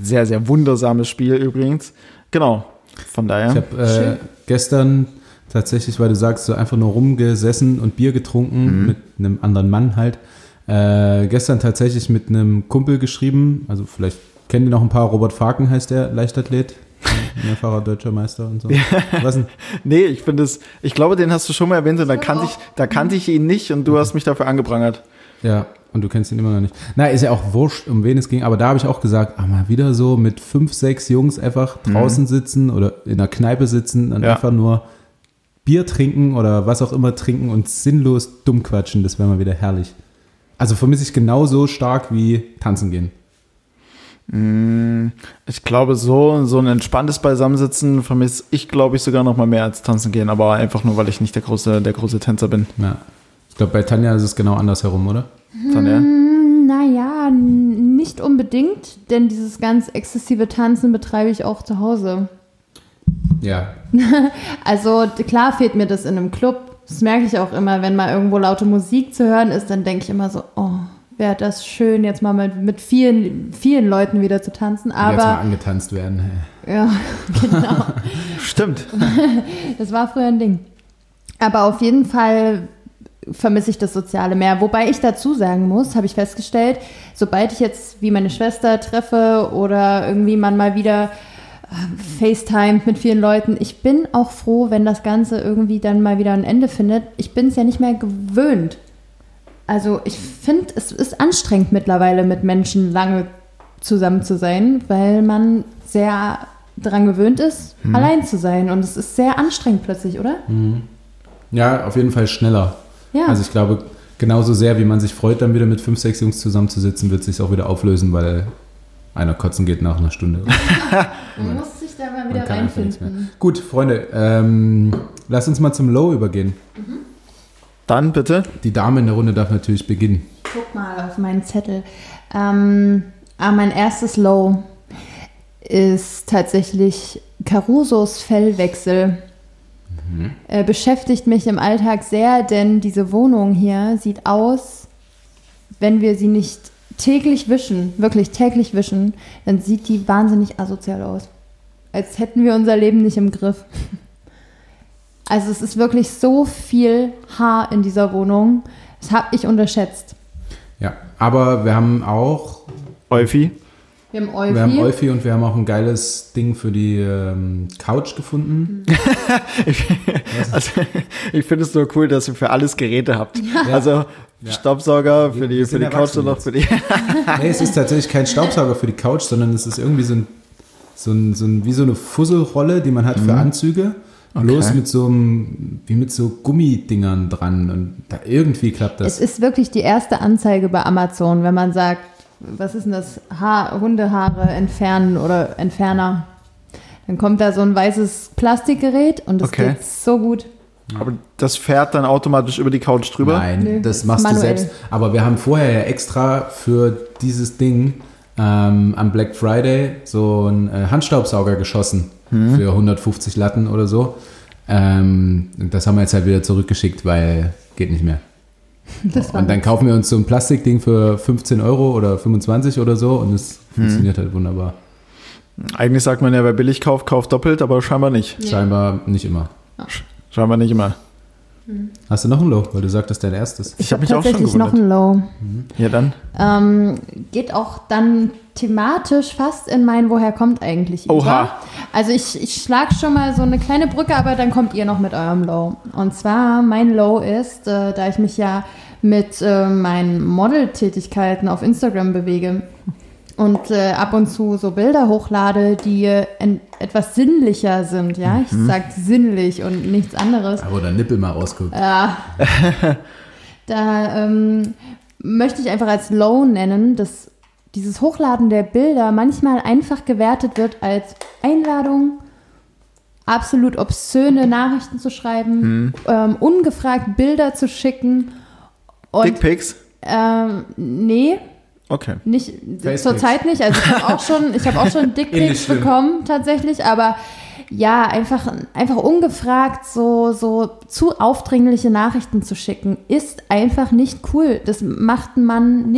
sehr, sehr wundersames Spiel übrigens. Genau. Von daher. Ich habe äh, gestern tatsächlich, weil du sagst, so einfach nur rumgesessen und Bier getrunken mit einem anderen Mann halt. Äh, gestern tatsächlich mit einem Kumpel geschrieben, also vielleicht kennen die noch ein paar, Robert Faken heißt der, Leichtathlet, mehrfacher deutscher Meister und so. Was denn? Nee, ich finde es, ich glaube, den hast du schon mal erwähnt und da kannte ich, da kannte ich ihn nicht und du hast mich dafür angeprangert. Ja, und du kennst ihn immer noch nicht. Na, ist ja auch wurscht, um wen es ging, aber da habe ich auch gesagt, ah, mal wieder so mit fünf, sechs Jungs einfach draußen sitzen oder in einer Kneipe sitzen und Ja. einfach nur Bier trinken oder was auch immer trinken und sinnlos dumm quatschen, das wäre mal wieder herrlich. Also vermisse ich genauso stark wie tanzen gehen. Ich glaube, so, so ein entspanntes Beisammensitzen vermisse ich, glaube ich, sogar noch mal mehr als tanzen gehen, aber einfach nur, weil ich nicht der große, der große Tänzer bin. Ja. Ich glaube, bei Tanja ist es genau andersherum, oder? Von daher. Naja, nicht unbedingt, denn dieses ganz exzessive Tanzen betreibe ich auch zu Hause. Ja. Also klar fehlt mir das in einem Club. Das merke ich auch immer, wenn mal irgendwo laute Musik zu hören ist, dann denke ich immer so, oh, wäre das schön, jetzt mal mit, mit vielen, vielen Leuten wieder zu tanzen. Jetzt mal Aber angetanzt werden. ja, genau. Stimmt. Das war früher ein Ding. Aber auf jeden Fall vermisse ich das Soziale mehr. Wobei ich dazu sagen muss, habe ich festgestellt, sobald ich jetzt wie meine Schwester treffe oder irgendwie man mal wieder äh, FaceTime mit vielen Leuten, ich bin auch froh, wenn das Ganze irgendwie dann mal wieder ein Ende findet. Ich bin es ja nicht mehr gewöhnt. Also ich finde, es ist anstrengend mittlerweile mit Menschen lange zusammen zu sein, weil man sehr daran gewöhnt ist, allein zu sein. Und es ist sehr anstrengend plötzlich, oder? Ja, auf jeden Fall schneller. Ja. Also ich glaube, genauso sehr, wie man sich freut, dann wieder mit fünf, sechs Jungs zusammenzusitzen, wird sich auch wieder auflösen, weil einer kotzen geht nach einer Stunde. man muss sich da mal wieder reinfinden. Gut, Freunde, ähm, lass uns mal zum Low übergehen. Dann bitte. Die Dame in der Runde darf natürlich beginnen. Guck mal auf meinen Zettel. Ähm, ah, mein erstes Low ist tatsächlich Carusos Fellwechsel. Äh, beschäftigt mich im Alltag sehr, denn diese Wohnung hier sieht aus, wenn wir sie nicht täglich wischen, wirklich täglich wischen, dann sieht die wahnsinnig asozial aus. Als hätten wir unser Leben nicht im Griff. Also es ist wirklich so viel Haar in dieser Wohnung. Das habe ich unterschätzt. Ja, aber wir haben auch, Eufi. Wir haben Euphi. wir haben Euphi und wir haben auch ein geiles Ding für die ähm, Couch gefunden. Also, ich finde es nur cool, dass ihr für alles Geräte habt. Also Staubsauger für die, für die Couch und noch für die. nee, es ist tatsächlich kein Staubsauger für die Couch, sondern es ist irgendwie so ein, so ein, so ein wie so eine Fusselrolle, die man hat für Anzüge. bloß Okay. mit so einem, wie mit so Gummidingern dran und da irgendwie klappt Es das. ist wirklich die erste Anzeige bei Amazon, wenn man sagt, was ist denn das? Haar, Hundehaare entfernen oder Entferner. Dann kommt da so ein weißes Plastikgerät und das Okay. geht so gut. Aber das fährt dann automatisch über die Couch drüber? Nein, Nö, das machst manuell. du selbst. Aber wir haben vorher ja extra für dieses Ding ähm, am Black Friday so einen äh, Handstaubsauger geschossen Mhm. für 150 Latten oder so. Ähm, das haben wir jetzt halt wieder zurückgeschickt, weil geht nicht mehr. Das war Und dann kaufen wir uns so ein Plastikding für 15 Euro oder 25 oder so und es Mhm. funktioniert halt wunderbar. Eigentlich sagt man ja, wer billig kauft, kauft doppelt, aber scheinbar nicht. Scheinbar nicht immer. Scheinbar nicht immer. Hast du noch ein Low? Weil du sagtest dein erstes. Ich habe mich auch schon tatsächlich noch gewundert. ein Low. Ja, dann. Ähm, geht auch dann thematisch fast in mein Woher kommt eigentlich Oha. über. Also ich, ich schlage schon mal so eine kleine Brücke, aber dann kommt ihr noch mit eurem Low. Und zwar mein Low ist, äh, da ich mich ja mit äh, meinen Model-Tätigkeiten auf Instagram bewege und äh, ab und zu so Bilder hochlade, die äh, etwas sinnlicher sind, ja, ich sag sinnlich und nichts anderes. Aber der Nippel mal rausguckt. Ja. da ähm, möchte ich einfach als Low nennen, dass dieses Hochladen der Bilder manchmal einfach gewertet wird als Einladung, absolut obszöne Nachrichten zu schreiben, ähm, ungefragt Bilder zu schicken. Und Dickpics? ähm, nee, Okay. nicht zurzeit nicht. Also ich habe auch schon, ich auch schon Dickpics bekommen tatsächlich, aber ja, einfach, einfach ungefragt so, so zu aufdringliche Nachrichten zu schicken, ist einfach nicht cool. Das macht einen Mann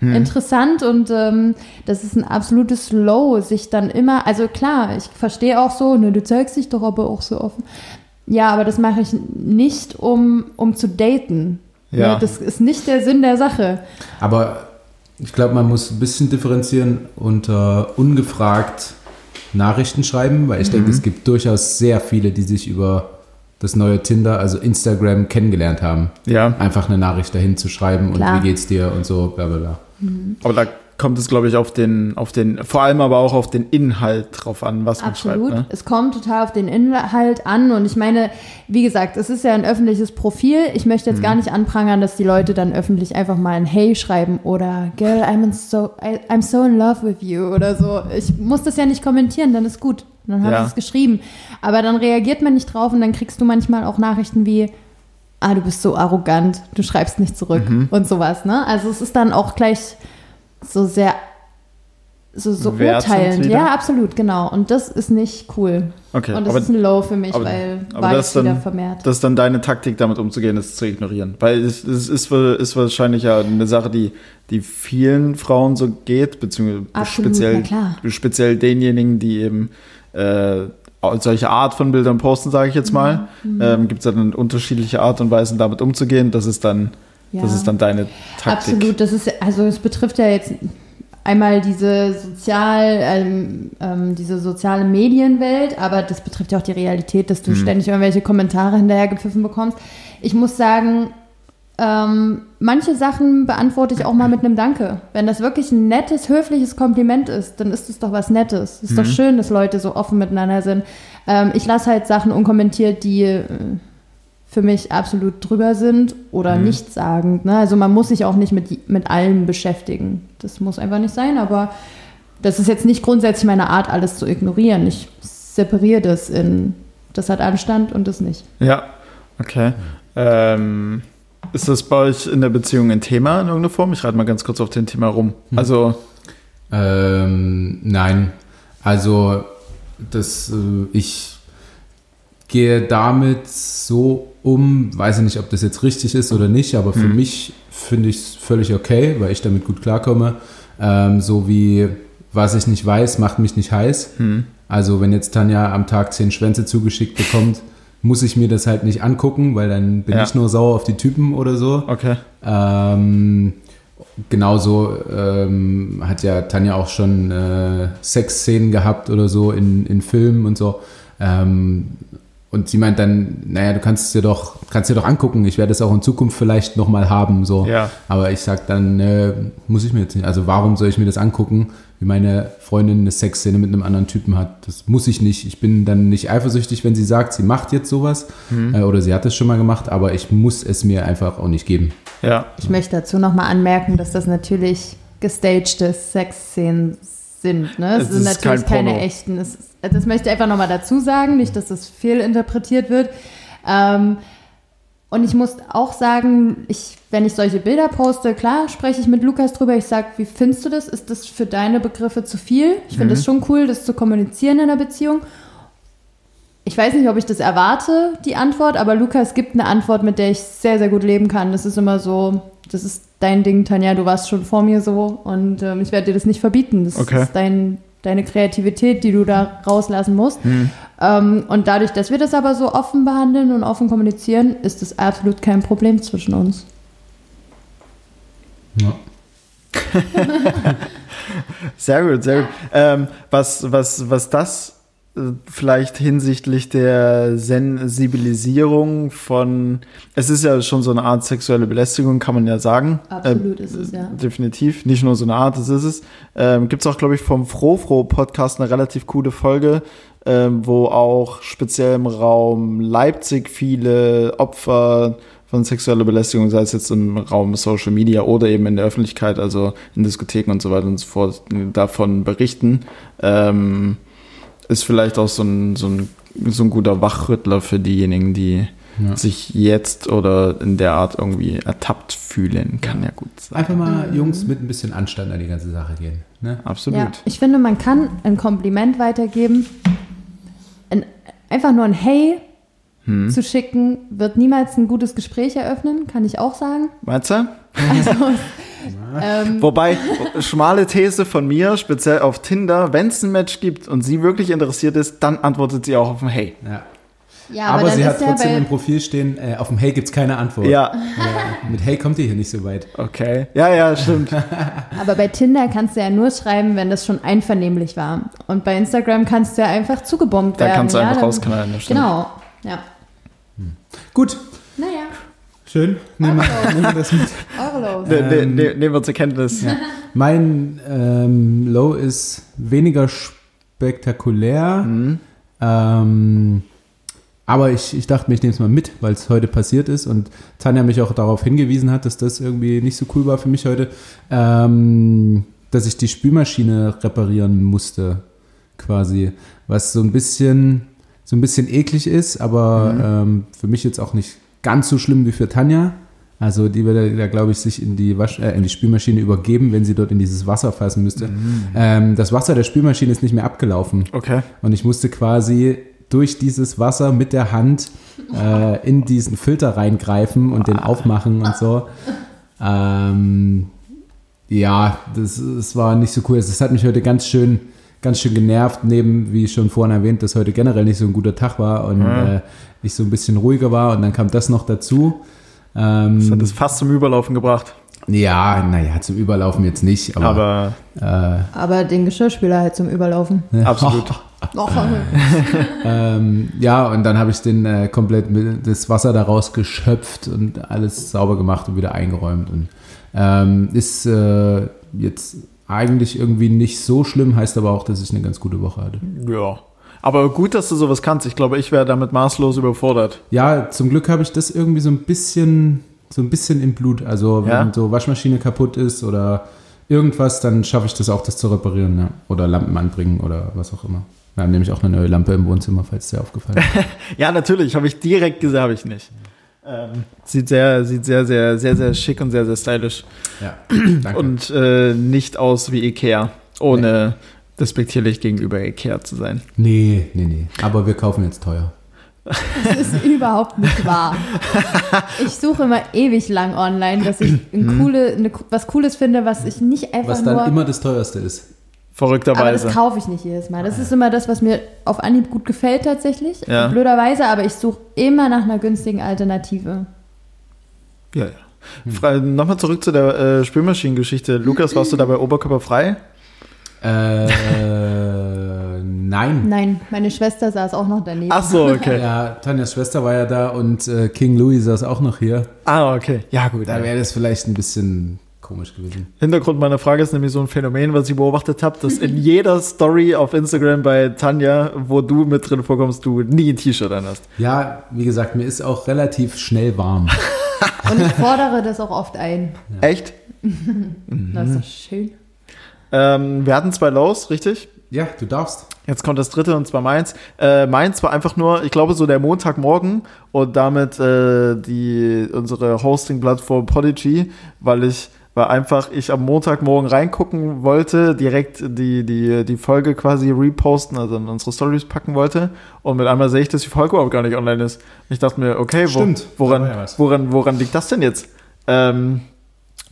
nicht interessant und ähm, das ist ein absolutes Low, sich dann immer, also klar, ich verstehe auch so, ne, du zeigst dich doch aber auch so offen. Ja, aber das mache ich nicht, um, um zu daten. Ja. Ne, das ist nicht der Sinn der Sache. Aber ich glaube, man muss ein bisschen differenzieren unter ungefragt Nachrichten schreiben, weil ich denke, es gibt durchaus sehr viele, die sich über das neue Tinder, also Instagram, kennengelernt haben. Ja, Einfach eine Nachricht dahin zu schreiben und Klar. wie geht's dir und so, bla bla bla. aber da kommt es, glaube ich, auf den, auf den, vor allem aber auch auf den Inhalt drauf an, was man Absolut. schreibt. Ne? Es kommt total auf den Inhalt an. Und ich meine, wie gesagt, es ist ja ein öffentliches Profil. Ich möchte jetzt Mhm. gar nicht anprangern, dass die Leute dann öffentlich einfach mal ein Hey schreiben oder Girl, I'm in so, I, I'm so in love with you oder so. Ich muss das ja nicht kommentieren, dann ist gut. Dann habe Ja. ich es geschrieben. Aber dann reagiert man nicht drauf und dann kriegst du manchmal auch Nachrichten wie, ah, du bist so arrogant, du schreibst nicht zurück Mhm. und sowas. Ne? Also es ist dann auch gleich so sehr so, so urteilend. Ja, absolut, genau. Und das ist nicht cool. Okay, Und das aber ist ein Low für mich, aber- weil aber war das jetzt wieder dann- vermehrt. das ist dann deine Taktik, damit umzugehen, ist zu ignorieren. Weil es, es ist, ist wahrscheinlich ja eine Sache, die, die vielen Frauen so geht, beziehungsweise Absolut, speziell, speziell denjenigen, die eben äh, solche Art von Bildern posten, sage ich jetzt mal. Mhm. Ähm, Gibt es dann unterschiedliche Art und Weisen, damit umzugehen. Das ist dann, das Ja. ist dann deine Taktik. Absolut, das ist, also es betrifft ja jetzt einmal diese sozial, ähm, ähm, diese soziale Medienwelt, aber das betrifft ja auch die Realität, dass du ständig irgendwelche Kommentare hinterher gepfiffen bekommst. Ich muss sagen, ähm, manche Sachen beantworte ich auch mal mit einem Danke. Wenn das wirklich ein nettes, höfliches Kompliment ist, dann ist es doch was Nettes. Es ist doch schön, dass Leute so offen miteinander sind. Ähm, ich lasse halt Sachen unkommentiert, die äh, für mich absolut drüber sind oder nichtssagend. Ne? Also man muss sich auch nicht mit, mit allem beschäftigen. Das muss einfach nicht sein, aber das ist jetzt nicht grundsätzlich meine Art, alles zu ignorieren. Ich separiere das in, das hat Anstand und das nicht. Ja, okay. Ähm, ist das bei euch in der Beziehung ein Thema in irgendeiner Form? Ich reite mal ganz kurz auf den Thema rum. Also, Ähm, nein, also das, äh, ich gehe damit so um, weiß ich nicht, ob das jetzt richtig ist oder nicht, aber für mich finde ich es völlig okay, weil ich damit gut klarkomme. Ähm, so wie, was ich nicht weiß, macht mich nicht heiß. Also wenn jetzt Tanja am Tag zehn Schwänze zugeschickt bekommt, muss ich mir das halt nicht angucken, weil dann bin Ja. ich nur sauer auf die Typen oder so. okay. Ähm, genauso ähm, hat ja Tanja auch schon äh, Sexszenen gehabt oder so in, in Filmen und so. Ähm, und sie meint dann, naja, du kannst es dir doch, kannst dir doch angucken, ich werde es auch in Zukunft vielleicht nochmal haben. So. Ja. Aber ich sag dann, äh, muss ich mir jetzt nicht. Also warum soll ich mir das angucken, wie meine Freundin eine Sexszene mit einem anderen Typen hat. Das muss ich nicht. Ich bin dann nicht eifersüchtig, wenn sie sagt, sie macht jetzt sowas äh, oder sie hat es schon mal gemacht, aber ich muss es mir einfach auch nicht geben. Ja. Ich möchte dazu nochmal anmerken, dass das natürlich gestagte Sexszenen sind. Ne? Es Es sind ist natürlich kein keine echten. Es ist, das möchte ich einfach nochmal dazu sagen, nicht, dass das fehlinterpretiert wird. Ähm, und ich muss auch sagen, ich, wenn ich solche Bilder poste, klar spreche ich mit Lukas drüber. Ich sage, wie findest du das? Ist das für deine Begriffe zu viel? Ich finde es schon cool, das zu kommunizieren in einer Beziehung. Ich weiß nicht, ob ich das erwarte, die Antwort, aber Lukas gibt eine Antwort, mit der ich sehr, sehr gut leben kann. Das ist immer so, das ist dein Ding, Tanja, du warst schon vor mir so und ähm, ich werde dir das nicht verbieten. Das Okay. ist dein, deine Kreativität, die du da rauslassen musst. Ähm, und dadurch, dass wir das aber so offen behandeln und offen kommunizieren, ist das absolut kein Problem zwischen uns. Ja. Sehr gut, sehr gut. Ähm, was, was, was das äh, vielleicht hinsichtlich der Sensibilisierung von, es ist ja schon so eine Art sexuelle Belästigung, kann man ja sagen. Absolut Äh, ist es, ja. Definitiv, nicht nur so eine Art, das ist es. Ähm, Gibt es auch, glaube ich, vom Frofro-Podcast eine relativ coole Folge, ähm, wo auch speziell im Raum Leipzig viele Opfer von sexueller Belästigung, sei es jetzt im Raum Social Media oder eben in der Öffentlichkeit, also in Diskotheken und so weiter und so fort, davon berichten. Ähm, ist vielleicht auch so ein, so, ein, so ein guter Wachrüttler für diejenigen, die Ja. sich jetzt oder in der Art irgendwie ertappt fühlen. Kann ja gut sein. Einfach mal Jungs mit ein bisschen Anstand an die ganze Sache gehen. Ne? Absolut. Ja, ich finde, man kann ein Kompliment weitergeben. Ein, einfach nur ein Hey Hm. zu schicken, wird niemals ein gutes Gespräch eröffnen, kann ich auch sagen. Meinst du? Also, ähm, Wobei, schmale These von mir, speziell auf Tinder, wenn es ein Match gibt und sie wirklich interessiert ist, dann antwortet sie auch auf ein Hey. Ja. Ja, aber dann sie hat ja trotzdem im Profil stehen, äh, auf dem Hey gibt es keine Antwort. Ja, Äh, mit Hey kommt ihr hier nicht so weit. okay. Ja, ja, stimmt. Aber bei Tinder kannst du ja nur schreiben, wenn das schon einvernehmlich war. Und bei Instagram kannst du ja einfach zugebombt Da werden. kannst du ja, einfach dann- rausknallen. das stimmt. Genau, ja. Gut, Naja, schön. Nehmen wir, nehmen wir das mit. Euro los. Ne, ne, Ähm, ne, nehmen wir zur Kenntnis. Mein ähm, Low ist weniger spektakulär. Mhm. Ähm, aber ich, ich dachte mir, ich nehme es mal mit, weil es heute passiert ist und Tanja mich auch darauf hingewiesen hat, dass das irgendwie nicht so cool war für mich heute, ähm, dass ich die Spülmaschine reparieren musste, quasi. Was so ein bisschen, so ein bisschen eklig ist, aber ähm, für mich jetzt auch nicht ganz so schlimm wie für Tanja. Also die würde da, glaube ich, sich in die, Wasch äh, in die Spülmaschine übergeben, wenn sie dort in dieses Wasser fassen müsste. Ähm, das Wasser der Spülmaschine ist nicht mehr abgelaufen. Okay. Und ich musste quasi durch dieses Wasser mit der Hand äh, in diesen Filter reingreifen und den aufmachen und so. Ähm, ja, das, das war nicht so cool. Das hat mich heute ganz schön, ganz schön genervt, neben, wie schon vorhin erwähnt, dass heute generell nicht so ein guter Tag war und Ja. äh, ich so ein bisschen ruhiger war und dann kam das noch dazu. Ähm, Das hat es fast zum Überlaufen gebracht. ja, naja, zum Überlaufen jetzt nicht, aber, Aber äh, Aber den Geschirrspüler halt zum Überlaufen. absolut. Noch. Ähm, ja, und dann habe ich den äh, komplett mit das Wasser daraus geschöpft und alles sauber gemacht und wieder eingeräumt. Und ähm, ist äh, jetzt eigentlich irgendwie nicht so schlimm, heißt aber auch, dass ich eine ganz gute Woche hatte. Ja. Aber gut, dass du sowas kannst. Ich glaube, ich wäre damit maßlos überfordert. Ja, zum Glück habe ich das irgendwie so ein bisschen, so ein bisschen im Blut. Also wenn Ja? so Waschmaschine kaputt ist oder irgendwas, dann schaffe ich das auch, das zu reparieren, ja. Oder Lampen anbringen oder was auch immer. Wir haben nämlich auch eine neue Lampe im Wohnzimmer, falls dir aufgefallen ist. Ja, natürlich. Habe ich direkt gesagt, habe ich nicht. Ähm, sieht sehr, sieht sehr, sehr, sehr, sehr schick und sehr, sehr stylisch. ja, danke. Und äh, nicht aus wie Ikea. Ohne despektierlich gegenüber Ikea zu sein. nee, nee, nee. Aber wir kaufen jetzt teuer. Das ist überhaupt nicht wahr. Ich suche immer ewig lang online, dass ich ein coole, eine, was Cooles finde, was ich nicht einfach Was nur. dann immer das teuerste ist. Aber das Verrückterweise. kaufe ich nicht jedes Mal. Das ist immer das, was mir auf Anhieb gut gefällt tatsächlich. Ja. Blöderweise, aber ich suche immer nach einer günstigen Alternative. Ja, ja. Fra- Nochmal zurück zu der äh, Spülmaschinengeschichte. Lukas, warst du dabei oberkörperfrei? Äh, nein. Nein, meine Schwester saß auch noch daneben. Ach so, okay. Ja, Tanjas Schwester war ja da und äh, King Louis saß auch noch hier. Ah, okay. Ja, gut. Da wäre das vielleicht ein bisschen komisch gewesen. Hintergrund meiner Frage ist nämlich so ein Phänomen, was ich beobachtet habe, dass in jeder Story auf Instagram bei Tanja, wo du mit drin vorkommst, du nie ein T-Shirt an hast. Ja, wie gesagt, mir ist auch relativ schnell warm. Und ich fordere das auch oft ein. Echt? Das ist doch schön. Ähm, wir hatten zwei Lows, richtig? Ja, du darfst. Jetzt kommt das dritte und zwar meins. Äh, meins war einfach nur, ich glaube, so der Montagmorgen und damit äh, die unsere Hosting-Plattform Podigy, weil ich weil einfach ich am Montagmorgen reingucken wollte, direkt die, die, die Folge quasi reposten, also in unsere Stories packen wollte. Und mit einmal sehe ich, dass die Folge überhaupt gar nicht online ist. Ich dachte mir, okay, wo, woran, ja woran, woran liegt das denn jetzt? Ähm,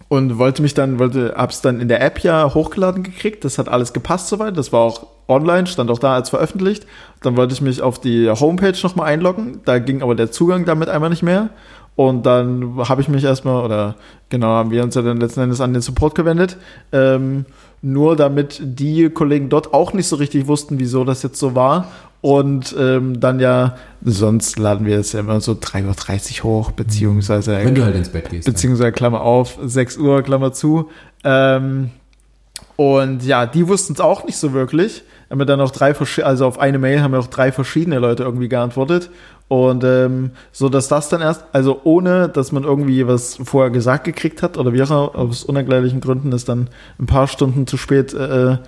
und wollte mich dann, wollte, hab's dann in der App ja hochgeladen gekriegt. Das hat alles gepasst soweit. Das war auch online, stand auch da als veröffentlicht. Dann wollte ich mich auf die Homepage nochmal einloggen. Da ging aber der Zugang damit einmal nicht mehr. Und dann habe ich mich erstmal, oder genau, haben wir uns ja dann letzten Endes an den Support gewendet. Ähm, nur damit die Kollegen dort auch nicht so richtig wussten, wieso das jetzt so war. Und ähm, dann ja, sonst laden wir es ja immer so 3.30 Uhr hoch, beziehungsweise Wenn du halt ins Bett gehst. beziehungsweise Klammer auf, 6 Uhr, Klammer zu. Ähm, und ja, die wussten es auch nicht so wirklich. Haben wir dann auch drei, also auf eine Mail haben wir auch drei verschiedene Leute irgendwie geantwortet. Und ähm, so, dass das dann erst, also ohne, dass man irgendwie was vorher gesagt gekriegt hat oder wie auch aus unerklärlichen Gründen es dann ein paar Stunden zu spät äh,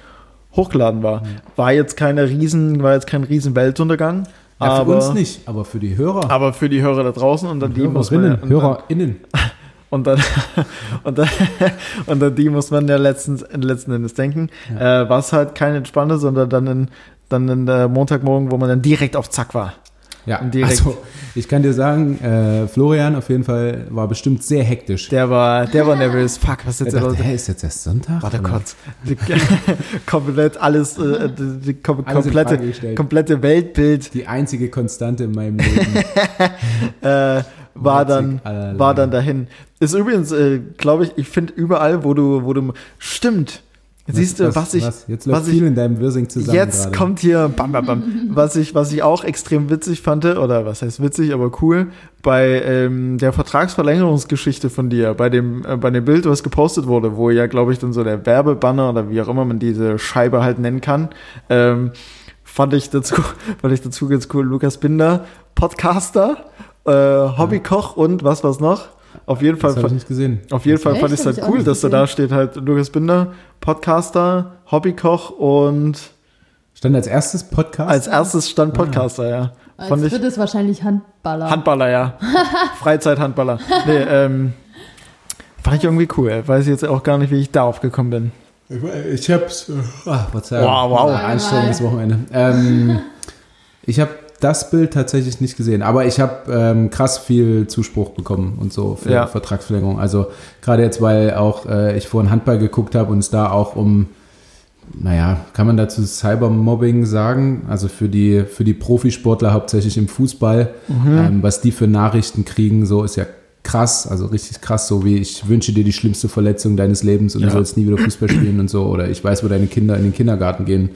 hochgeladen war. War jetzt keine riesen, war jetzt kein riesen Weltuntergang. ja, für aber, uns nicht, aber für die Hörer. aber für die Hörer da draußen und dann die muss man ja, und dann- HörerInnen. und dann, und dann, und dann die muss man ja letztens, letzten Endes denken. Äh, war es halt keine entspannte, sondern dann in, dann in der Montagmorgen, wo man dann direkt auf Zack war. Ja, also ich kann dir sagen, äh, Florian auf jeden Fall war bestimmt sehr hektisch. Der war, der war nervös. Fuck, was ist er jetzt dachte, hä, ist jetzt erst Sonntag? Warte kurz. Komplett alles, äh, die, die kom Alles komplette, komplette Weltbild Die einzige Konstante in meinem Leben. äh, war dann war dann dahin. Ist übrigens, äh, glaube ich, ich finde überall, wo du, wo du, stimmt. Siehst du, was, ich, Jetzt läuft was ich, viel in deinem Wirsing zusammen Jetzt gerade. kommt hier, bam, bam, bam. was, ich, was ich auch extrem witzig fand, oder was heißt witzig, aber cool, bei ähm, der Vertragsverlängerungsgeschichte von dir, bei dem, äh, bei dem Bild, was gepostet wurde, wo ja, glaube ich, dann so der Werbebanner oder wie auch immer man diese Scheibe halt nennen kann, ähm, fand ich dazu, fand ich dazu ganz cool, Lukas Binder, Podcaster, äh, Hobbykoch und was war's noch? Auf jeden Fall Das ich nicht gesehen. auf jeden Fall Echt? fand ich es halt ich cool, dass da gesehen. da steht halt Lukas Binder, Podcaster, Hobbykoch und Stand als erstes Podcast? als erstes stand Podcaster, ja. Als Fand ich drittes wahrscheinlich Handballer. Handballer, ja. Freizeithandballer. Nee, ähm, fand ich irgendwie cool. Weiß jetzt auch gar nicht, wie ich darauf gekommen bin. Ich hab's. Ach, Verzeihung. Wow, wow. Ein anstrengendes Wochenende. Ähm, ich habe das Bild tatsächlich nicht gesehen, aber ich habe ähm, krass viel Zuspruch bekommen und so für Ja. Vertragsverlängerung. Also gerade jetzt, weil auch äh, ich vorhin Handball geguckt habe und es da auch um, naja, kann man dazu Cybermobbing sagen? Also für die, für die Profisportler hauptsächlich im Fußball, ähm, was die für Nachrichten kriegen, so ist ja krass, also richtig krass, so wie ich wünsche dir die schlimmste Verletzung deines Lebens und Ja. du sollst nie wieder Fußball spielen und so. Oder ich weiß, wo deine Kinder in den Kindergarten gehen.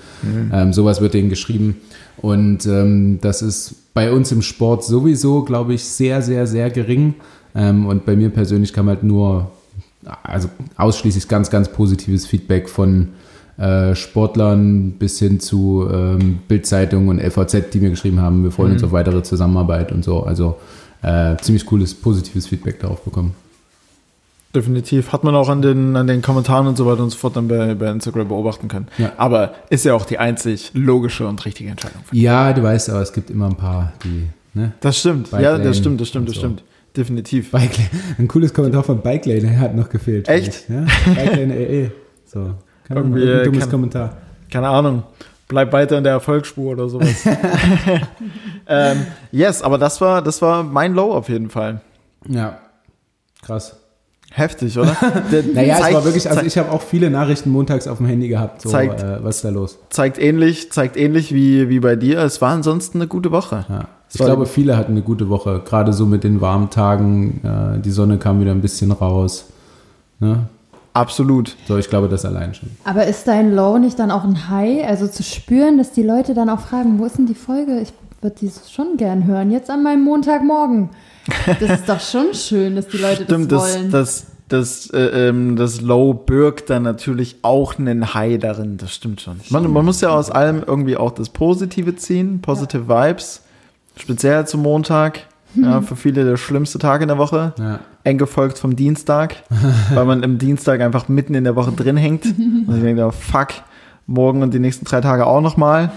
Ähm, sowas wird denen geschrieben. Und ähm, das ist bei uns im Sport sowieso, glaube ich, sehr, sehr, sehr gering. Ähm, und bei mir persönlich kam halt nur, also ausschließlich ganz, ganz positives Feedback von äh, Sportlern bis hin zu ähm, Bildzeitung und FAZ, die mir geschrieben haben, wir freuen uns auf weitere Zusammenarbeit und so. Also äh, ziemlich cooles, positives Feedback darauf bekommen. Definitiv. Hat man auch an den, an den Kommentaren und so weiter und so fort dann bei, bei Instagram beobachten können. Ja. Aber ist ja auch die einzig logische und richtige Entscheidung. Ja, du weißt, aber es gibt immer ein paar, die, ne? Das stimmt. Bike ja, das stimmt, das stimmt, das so. stimmt. Definitiv. Bike. Ein cooles Kommentar von Bike Lane, hat noch gefehlt. Echt? Ja? Bike Lane EE. So. Kann Irgendwie, ein dummes kann- Kommentar. Keine Ahnung. Bleib weiter in der Erfolgsspur oder sowas. ähm, yes, aber das war, das war mein Low auf jeden Fall. Ja. Krass. Heftig, oder? Der Naja, es zeigt- war wirklich, also zeigt- ich habe auch viele Nachrichten montags auf dem Handy gehabt. So, Zeigt- äh, was ist da los? zeigt ähnlich, zeigt ähnlich wie, wie bei dir. Es war ansonsten eine gute Woche. Ja. Ich glaube, viele hatten eine gute Woche, gerade so mit den warmen Tagen. Äh, die Sonne kam wieder ein bisschen raus. Ne? Absolut. So, ich glaube, das allein schon. Aber ist dein Low nicht dann auch ein High? Also zu spüren, dass die Leute dann auch fragen, wo ist denn die Folge? Ich würde die schon gern hören. Jetzt an meinem Montagmorgen. Das ist doch schon schön, dass die Leute Stimmt, das das, wollen. das, das, äh, ähm, das Low birgt dann natürlich auch einen High darin, das stimmt schon. Man, man muss ja aus allem irgendwie auch das Positive ziehen, Positive Vibes, speziell zum Montag, ja, für viele der schlimmste Tag in der Woche, Ja. eng gefolgt vom Dienstag, weil man im Dienstag einfach mitten in der Woche drin hängt und ich denke, oh, fuck, morgen und die nächsten drei Tage auch nochmal.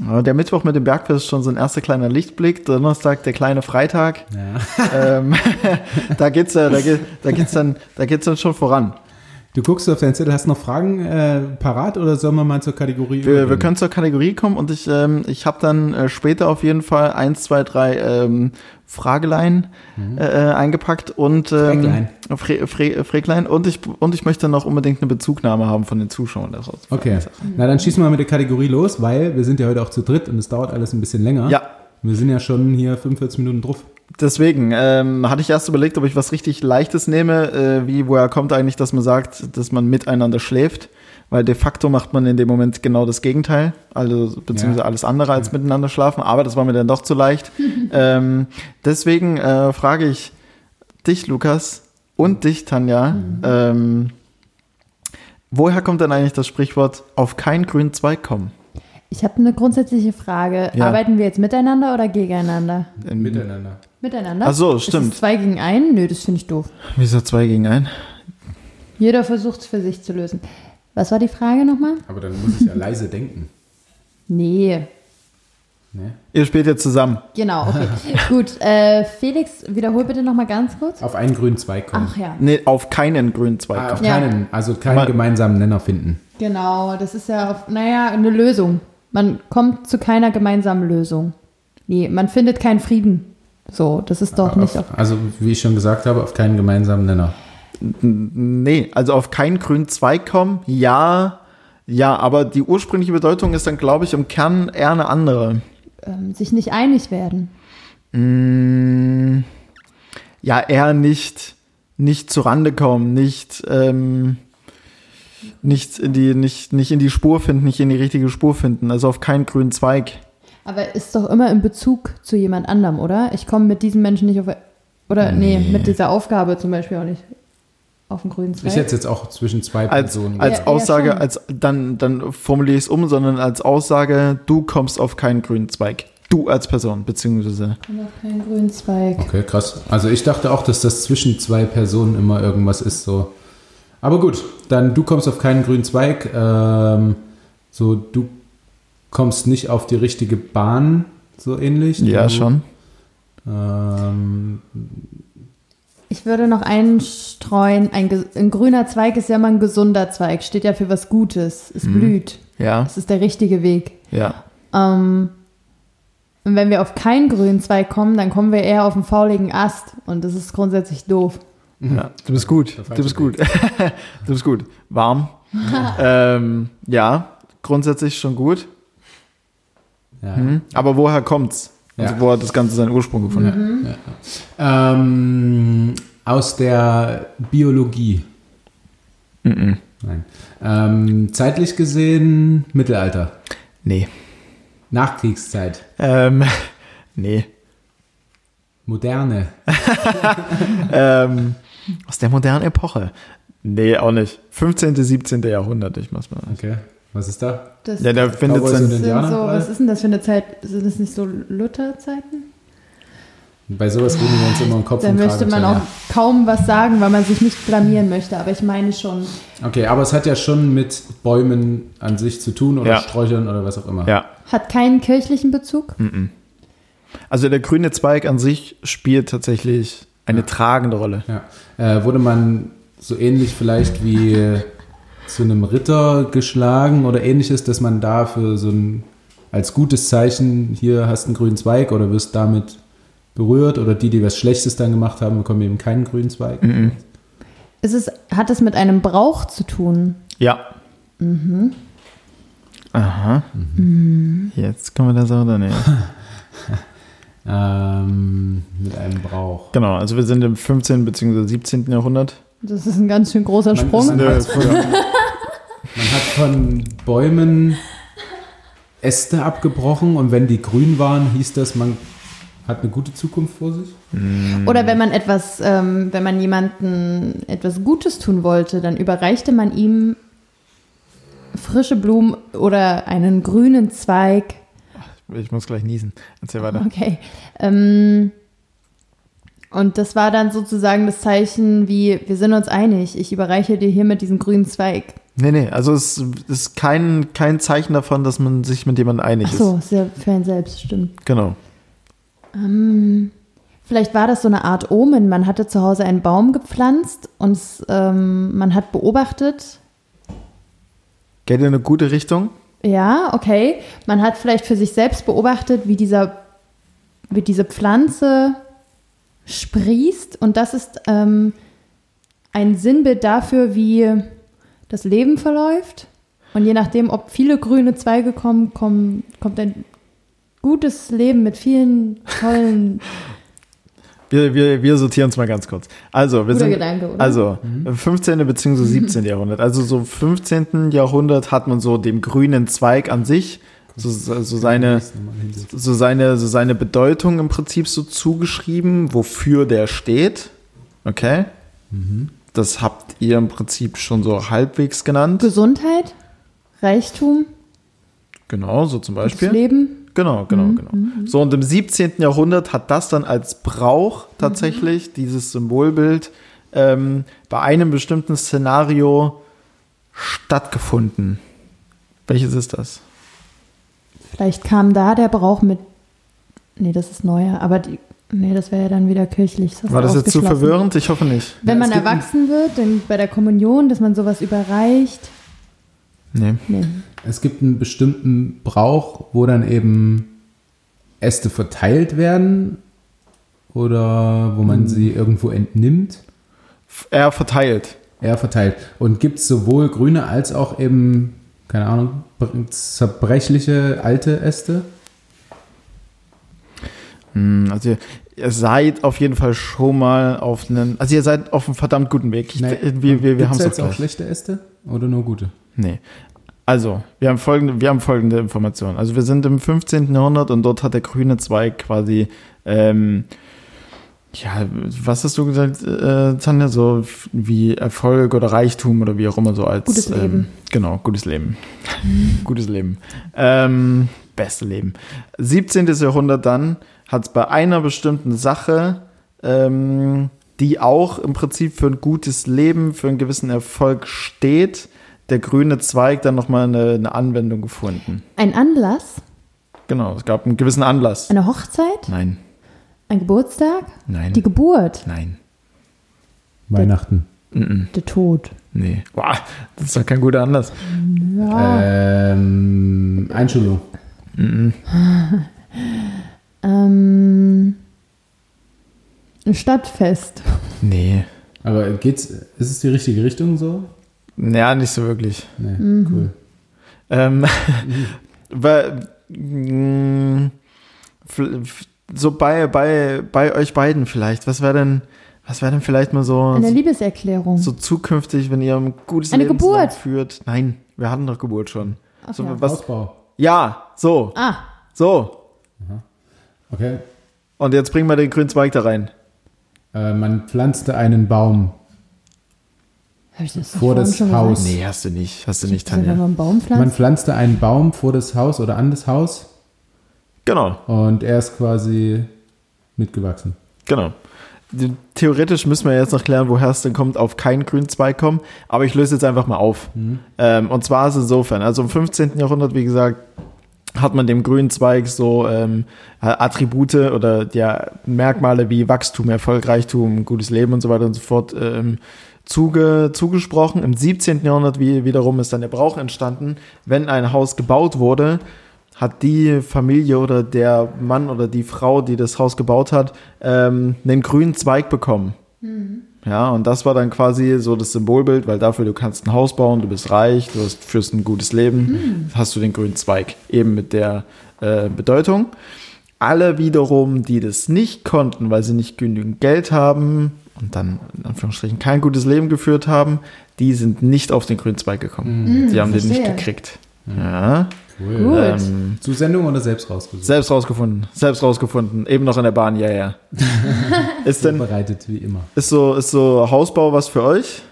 Ja, Der Mittwoch mit dem Bergfest ist schon so ein erster kleiner Lichtblick. Donnerstag der kleine Freitag. Ja. Ähm, da geht's ja, da, geht, da geht's dann, da geht's dann schon voran. Du guckst auf deinen Zettel, hast du noch Fragen äh, parat oder sollen wir mal zur Kategorie Wir, wir können zur Kategorie kommen und ich, ähm, ich habe dann äh, später auf jeden Fall eins, zwei, drei ähm, Fragelein äh, äh, eingepackt und ähm, Fre Fre Fräglein. Und ich und ich möchte noch unbedingt eine Bezugnahme haben von den Zuschauern. Daraus. Okay, na dann schießen wir mal mit der Kategorie los, weil wir sind ja heute auch zu dritt und es dauert alles ein bisschen länger. Ja, Wir sind ja schon hier 45 Minuten drauf. Deswegen ähm, hatte ich erst überlegt, ob ich was richtig Leichtes nehme, äh, wie woher kommt eigentlich, dass man sagt, dass man miteinander schläft, weil de facto macht man in dem Moment genau das Gegenteil, also beziehungsweise Ja. alles andere als miteinander schlafen, aber das war mir dann doch zu leicht. ähm, deswegen äh, frage ich dich, Lukas, und dich, Tanja, ähm, woher kommt denn eigentlich das Sprichwort auf keinen grünen Zweig kommen? Ich habe eine grundsätzliche Frage. Ja. Arbeiten wir jetzt miteinander oder gegeneinander? In, Miteinander. Miteinander? Ach so, Ist stimmt. es zwei gegen einen? Nö, das finde ich doof. Wieso zwei gegen ein? Jeder versucht es für sich zu lösen. Was war die Frage nochmal? Aber dann muss ich ja leise denken. Nee. Ne? Ihr spielt jetzt zusammen. Genau, okay. Gut, äh, Felix, wiederhol bitte nochmal ganz kurz. Auf einen grünen Zweig kommen. Ach ja, Nee, auf keinen grünen Zweig Ah, auf. Ja. keinen, also keinen Mal- gemeinsamen Nenner finden. genau. Das ist ja, auf, naja, eine Lösung. Man kommt zu keiner gemeinsamen Lösung. Nee, man findet keinen Frieden. So, das ist doch nicht auf. auf, also wie ich schon gesagt habe, auf keinen gemeinsamen Nenner. Nee, also auf keinen grünen Zweig kommen, ja, ja, aber die ursprüngliche Bedeutung ist dann, glaube ich, im Kern eher eine andere. Ähm, sich nicht einig werden. Mm, ja, eher nicht, nicht zurande kommen, nicht, ähm, nicht in die, nicht, nicht in die Spur finden, nicht in die richtige Spur finden, also auf keinen grünen Zweig. Aber ist doch immer in Bezug zu jemand anderem, oder? Ich komme mit diesem Menschen nicht auf. Oder nee, mit dieser Aufgabe zum Beispiel auch nicht auf den grünen Zweig. Ich hätte es jetzt auch zwischen zwei Als, Personen. als Ja, ja, Aussage, schon. als dann, dann formuliere ich es um, sondern als Aussage, du kommst auf keinen grünen Zweig. Du als Person, beziehungsweise. Komm auf keinen grünen Zweig. okay, krass. Also ich dachte auch, dass das zwischen zwei Personen immer irgendwas ist so. Aber gut, dann du kommst auf keinen grünen Zweig. Ähm, so, du kommst nicht auf die richtige Bahn, so ähnlich. Ja, du, schon. Ähm, Ich würde noch einstreuen, ein, ein grüner Zweig ist ja mal ein gesunder Zweig, steht ja für was Gutes, es blüht. Ja, Das ist der richtige Weg. ja. Ähm, und wenn wir auf keinen grünen Zweig kommen, dann kommen wir eher auf einen fauligen Ast und das ist grundsätzlich doof. Ja, du bist gut. Du bist gut. du bist gut. Warm. ähm, ja, grundsätzlich schon gut. Ja. Mhm. Aber woher kommt's? Also Ja. wo hat das Ganze seinen Ursprung gefunden? Ähm, aus der Biologie. Mhm. Nein. Ähm, zeitlich gesehen Mittelalter. Nee. Nachkriegszeit. Ähm, nee. Moderne. ähm, aus der modernen Epoche. Nee, auch nicht. 15., 17. Jahrhundert, ich mach's mal. Okay. Was ist da? Das Ja, da findet so, was ist denn das für eine Zeit? Sind das nicht so Lutherzeiten? Bei sowas reden wir uns immer im Kopf Da möchte man auch kaum was sagen, weil man sich nicht blamieren möchte, aber ich meine schon. Okay, aber es hat ja schon mit Bäumen an sich zu tun oder Ja. Sträuchern oder was auch immer. Ja. Hat keinen kirchlichen Bezug? Also der grüne Zweig an sich spielt tatsächlich eine tragende Rolle. Ja. Äh, wurde man so ähnlich vielleicht wie zu einem Ritter geschlagen oder ähnliches, dass man da für so ein als gutes Zeichen hier hast einen grünen Zweig oder wirst damit berührt oder die, die was Schlechtes dann gemacht haben, bekommen eben keinen grünen Zweig. Ist es, hat es mit einem Brauch zu tun? Ja. Aha. Jetzt kommen wir da so näher. Ähm, mit einem Brauch. genau, also wir sind im 15. bzw. 17. Jahrhundert. Das ist ein ganz schön großer Man Sprung. hat von, man hat von Bäumen Äste abgebrochen und wenn die grün waren, hieß das, man hat eine gute Zukunft vor sich. Oder wenn man etwas, ähm, wenn man jemandem etwas Gutes tun wollte, dann überreichte man ihm frische Blumen oder einen grünen Zweig. Ich muss gleich niesen. Erzähl weiter. Okay. Ähm, und das war dann sozusagen das Zeichen, wie wir sind uns einig. Ich überreiche dir hiermit diesen grünen Zweig. Nee, nee, also es ist kein, kein Zeichen davon, dass man sich mit jemandem einig Ach so, ist ja für einen selbst, stimmt. Genau. Ähm, vielleicht war das so eine Art Omen. Man hatte zu Hause einen Baum gepflanzt und ähm, man hat beobachtet, Geht in eine gute Richtung? ja, okay, man hat vielleicht für sich selbst beobachtet, wie, dieser, wie diese Pflanze sprießt und das ist ähm, ein Sinnbild dafür, wie das Leben verläuft. Und je nachdem, ob viele grüne Zweige kommen, kommen kommt ein gutes Leben mit vielen tollen Wir, wir, wir sortieren es mal ganz kurz. Also, wir Guter sind. Gedanke, oder? Also, 15. bzw. 17. Jahrhundert. Also, so 15. Jahrhundert hat man so dem grünen Zweig an sich so, so seine. so seine, so seine Bedeutung im Prinzip so zugeschrieben, wofür der steht. Okay? Das habt ihr im Prinzip schon so halbwegs genannt. Gesundheit, Reichtum, Genau, so zum das Beispiel. Leben. Genau, genau, genau. So, und im 17. Jahrhundert hat das dann als Brauch tatsächlich, dieses Symbolbild, ähm, bei einem bestimmten Szenario stattgefunden. Welches ist das? Vielleicht kam da der Brauch mit. Nee, das ist neuer, aber die, nee, das wäre ja dann wieder kirchlich. Das War das jetzt zu verwirrend? Ich hoffe nicht. Wenn Ja, man erwachsen wird, dann bei der Kommunion, dass man sowas überreicht. Nee. Nee. Es gibt einen bestimmten Brauch, wo dann eben Äste verteilt werden oder wo man sie irgendwo entnimmt. Er verteilt. Er verteilt. Und gibt es sowohl grüne als auch eben, keine Ahnung, br- zerbrechliche alte Äste? Hm, Also ihr, seid auf jeden Fall schon mal auf einen, also ihr seid auf einem verdammt guten Weg. Ich, Nee. wir wir, wir haben es jetzt auch schlechte Äste oder nur gute? Nee. Also, wir haben folgende, wir haben folgende Informationen. Also wir sind im 15. Jahrhundert und dort hat der grüne Zweig quasi, ähm, ja, was hast du gesagt, äh, Tanja, so wie Erfolg oder Reichtum oder wie auch immer so als Gutes Leben. Ähm, genau, gutes Leben. gutes Leben. Ähm, beste Leben. 17. Jahrhundert dann hat es bei einer bestimmten Sache, ähm, die auch im Prinzip für ein gutes Leben, für einen gewissen Erfolg steht, der grüne Zweig dann nochmal eine, eine Anwendung gefunden. Ein Anlass, Genau, es gab einen gewissen Anlass. eine Hochzeit, Nein, ein Geburtstag, nein, die Geburt, nein, Weihnachten. mhm, der Tod. nee. Boah, das ist doch kein guter Anlass. Ja. Ähm, Einschulung. Ähm, ein Stadtfest. Nee. Aber geht's, ist es die richtige Richtung so? Ja, nicht so wirklich. Nee, Mhm. cool. Ähm, weil, mh, f- so bei, bei, bei euch beiden vielleicht, was wäre denn, was wäre denn vielleicht mal so, Eine Liebeserklärung. so zukünftig, wenn ihr ein gutes Eine Leben Geburt. führt? Nein, wir hatten doch Geburt schon. Ach so, ja. was, Hausbau. ja, so, Ah, so. Okay. Und jetzt bringen wir den grünen Zweig da rein. Äh, man pflanzte einen Baum. habe ich das Vor das schon Haus. gesagt? Nee, hast du nicht, hast du nicht, Also, Tanja. man einen Baum Man pflanzt, pflanzte einen Baum vor das Haus oder an das Haus Genau, und er ist quasi mitgewachsen. genau. Theoretisch müssen wir jetzt noch klären, woher es denn kommt, auf keinen grünen Zweig kommen. Aber ich löse jetzt einfach mal auf. Ähm, und zwar ist es insofern, also im 15. Jahrhundert, wie gesagt, hat man dem grünen Zweig so ähm, Attribute oder ja, Merkmale wie Wachstum, Erfolg, Reichtum, gutes Leben und so weiter und so fort ähm, zuge, zugesprochen. Im 17. Jahrhundert wie, wiederum ist dann der Brauch entstanden, wenn ein Haus gebaut wurde, hat die Familie oder der Mann oder die Frau, die das Haus gebaut hat, ähm, einen grünen Zweig bekommen. Ja, und das war dann quasi so das Symbolbild, weil dafür du kannst ein Haus bauen, du bist reich, du hast, führst ein gutes Leben, hast du den grünen Zweig. Eben mit der äh, Bedeutung. Alle wiederum, die das nicht konnten, weil sie nicht genügend Geld haben und dann in Anführungsstrichen kein gutes Leben geführt haben, die sind nicht auf den grünen Zweig gekommen. die haben den nicht verstehe. gekriegt. Ja. Cool. Gut. Ähm, Zu Sendung oder selbst rausgesucht? selbst rausgefunden. Selbst rausgefunden. Eben noch in der Bahn, ja, ja. ist denn, Vorbereitet wie immer. ist so, ist so Hausbau was für euch?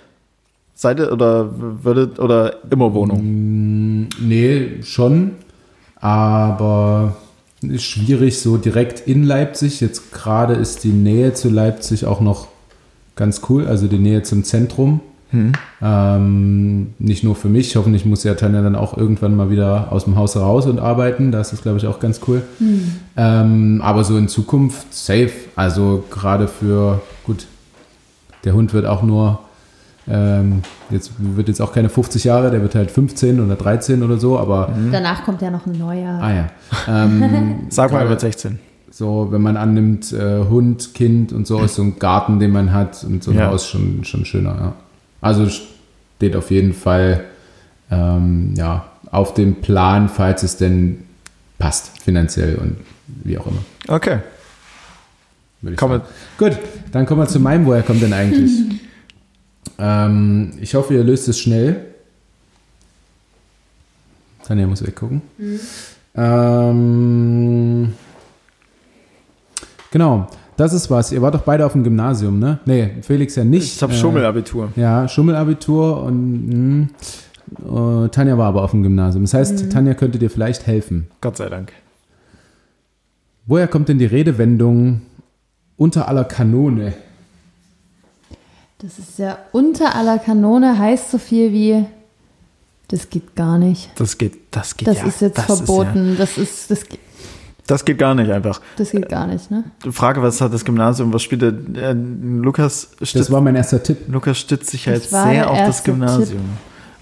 Seid ihr oder würdet oder immer Wohnung? Mm, Nee, schon. Aber ist schwierig so direkt in Leipzig. Jetzt gerade ist die Nähe zu Leipzig auch noch ganz cool. Also die Nähe zum Zentrum. Ähm, nicht nur für mich. Hoffentlich muss ja Tanja dann auch irgendwann mal wieder aus dem Haus raus und arbeiten. Da ist das, glaube ich, auch ganz cool. Ähm, aber so in Zukunft safe. Also gerade für, gut, der Hund wird auch nur, ähm, jetzt wird jetzt auch keine 50 Jahre, der wird halt 15 oder 13 oder so, aber Danach kommt ja noch ein neuer. ah ja. Ähm, Sag mal, er wird 16. So, wenn man annimmt, äh, Hund, Kind und so ist so ein Garten, den man hat und so ein Ja. Haus schon, schon schöner, ja. Also steht auf jeden Fall ähm, ja, auf dem Plan, falls es denn passt, finanziell und wie auch immer. Okay. Gut, dann kommen wir zu meinem, woher kommt denn eigentlich? ähm, ich hoffe, ihr löst es schnell. Tanja muss weggucken. Ähm, genau, das ist was. Ihr wart doch beide auf dem Gymnasium, ne? Nee, Felix ja nicht. Ich habe Äh, Schummelabitur. Ja, Schummelabitur und mh, äh, Tanja war aber auf dem Gymnasium. Das heißt, Tanja könnte dir vielleicht helfen. Gott sei Dank. Woher kommt denn die Redewendung unter aller Kanone? Das ist ja unter aller Kanone, heißt so viel wie, das geht gar nicht. Das geht, das geht Das ja. ist jetzt das verboten. das ist, das, geht- ja, das geht gar nicht einfach. das geht gar nicht, ne? Die Frage, was hat das Gymnasium, was spielt der, äh, Lukas Das stützt, war mein erster Tipp. Lukas stützt sich ja Das jetzt war sehr auf das Gymnasium.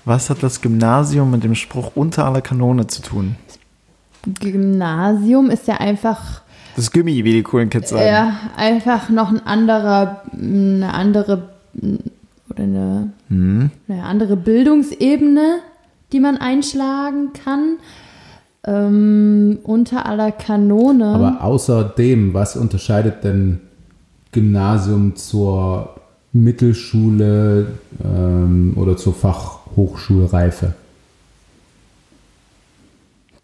Was hat das Gymnasium mit dem Spruch unter aller Kanone zu tun? Gymnasium ist ja einfach, Das Gummi, wie die coolen Kids sagen. ja, einfach noch ein anderer, eine andere oder eine, Hm. eine andere Bildungsebene, die man einschlagen kann. Ähm, unter aller Kanone. Aber außerdem, was unterscheidet denn Gymnasium zur Mittelschule ähm, oder zur Fachhochschulreife?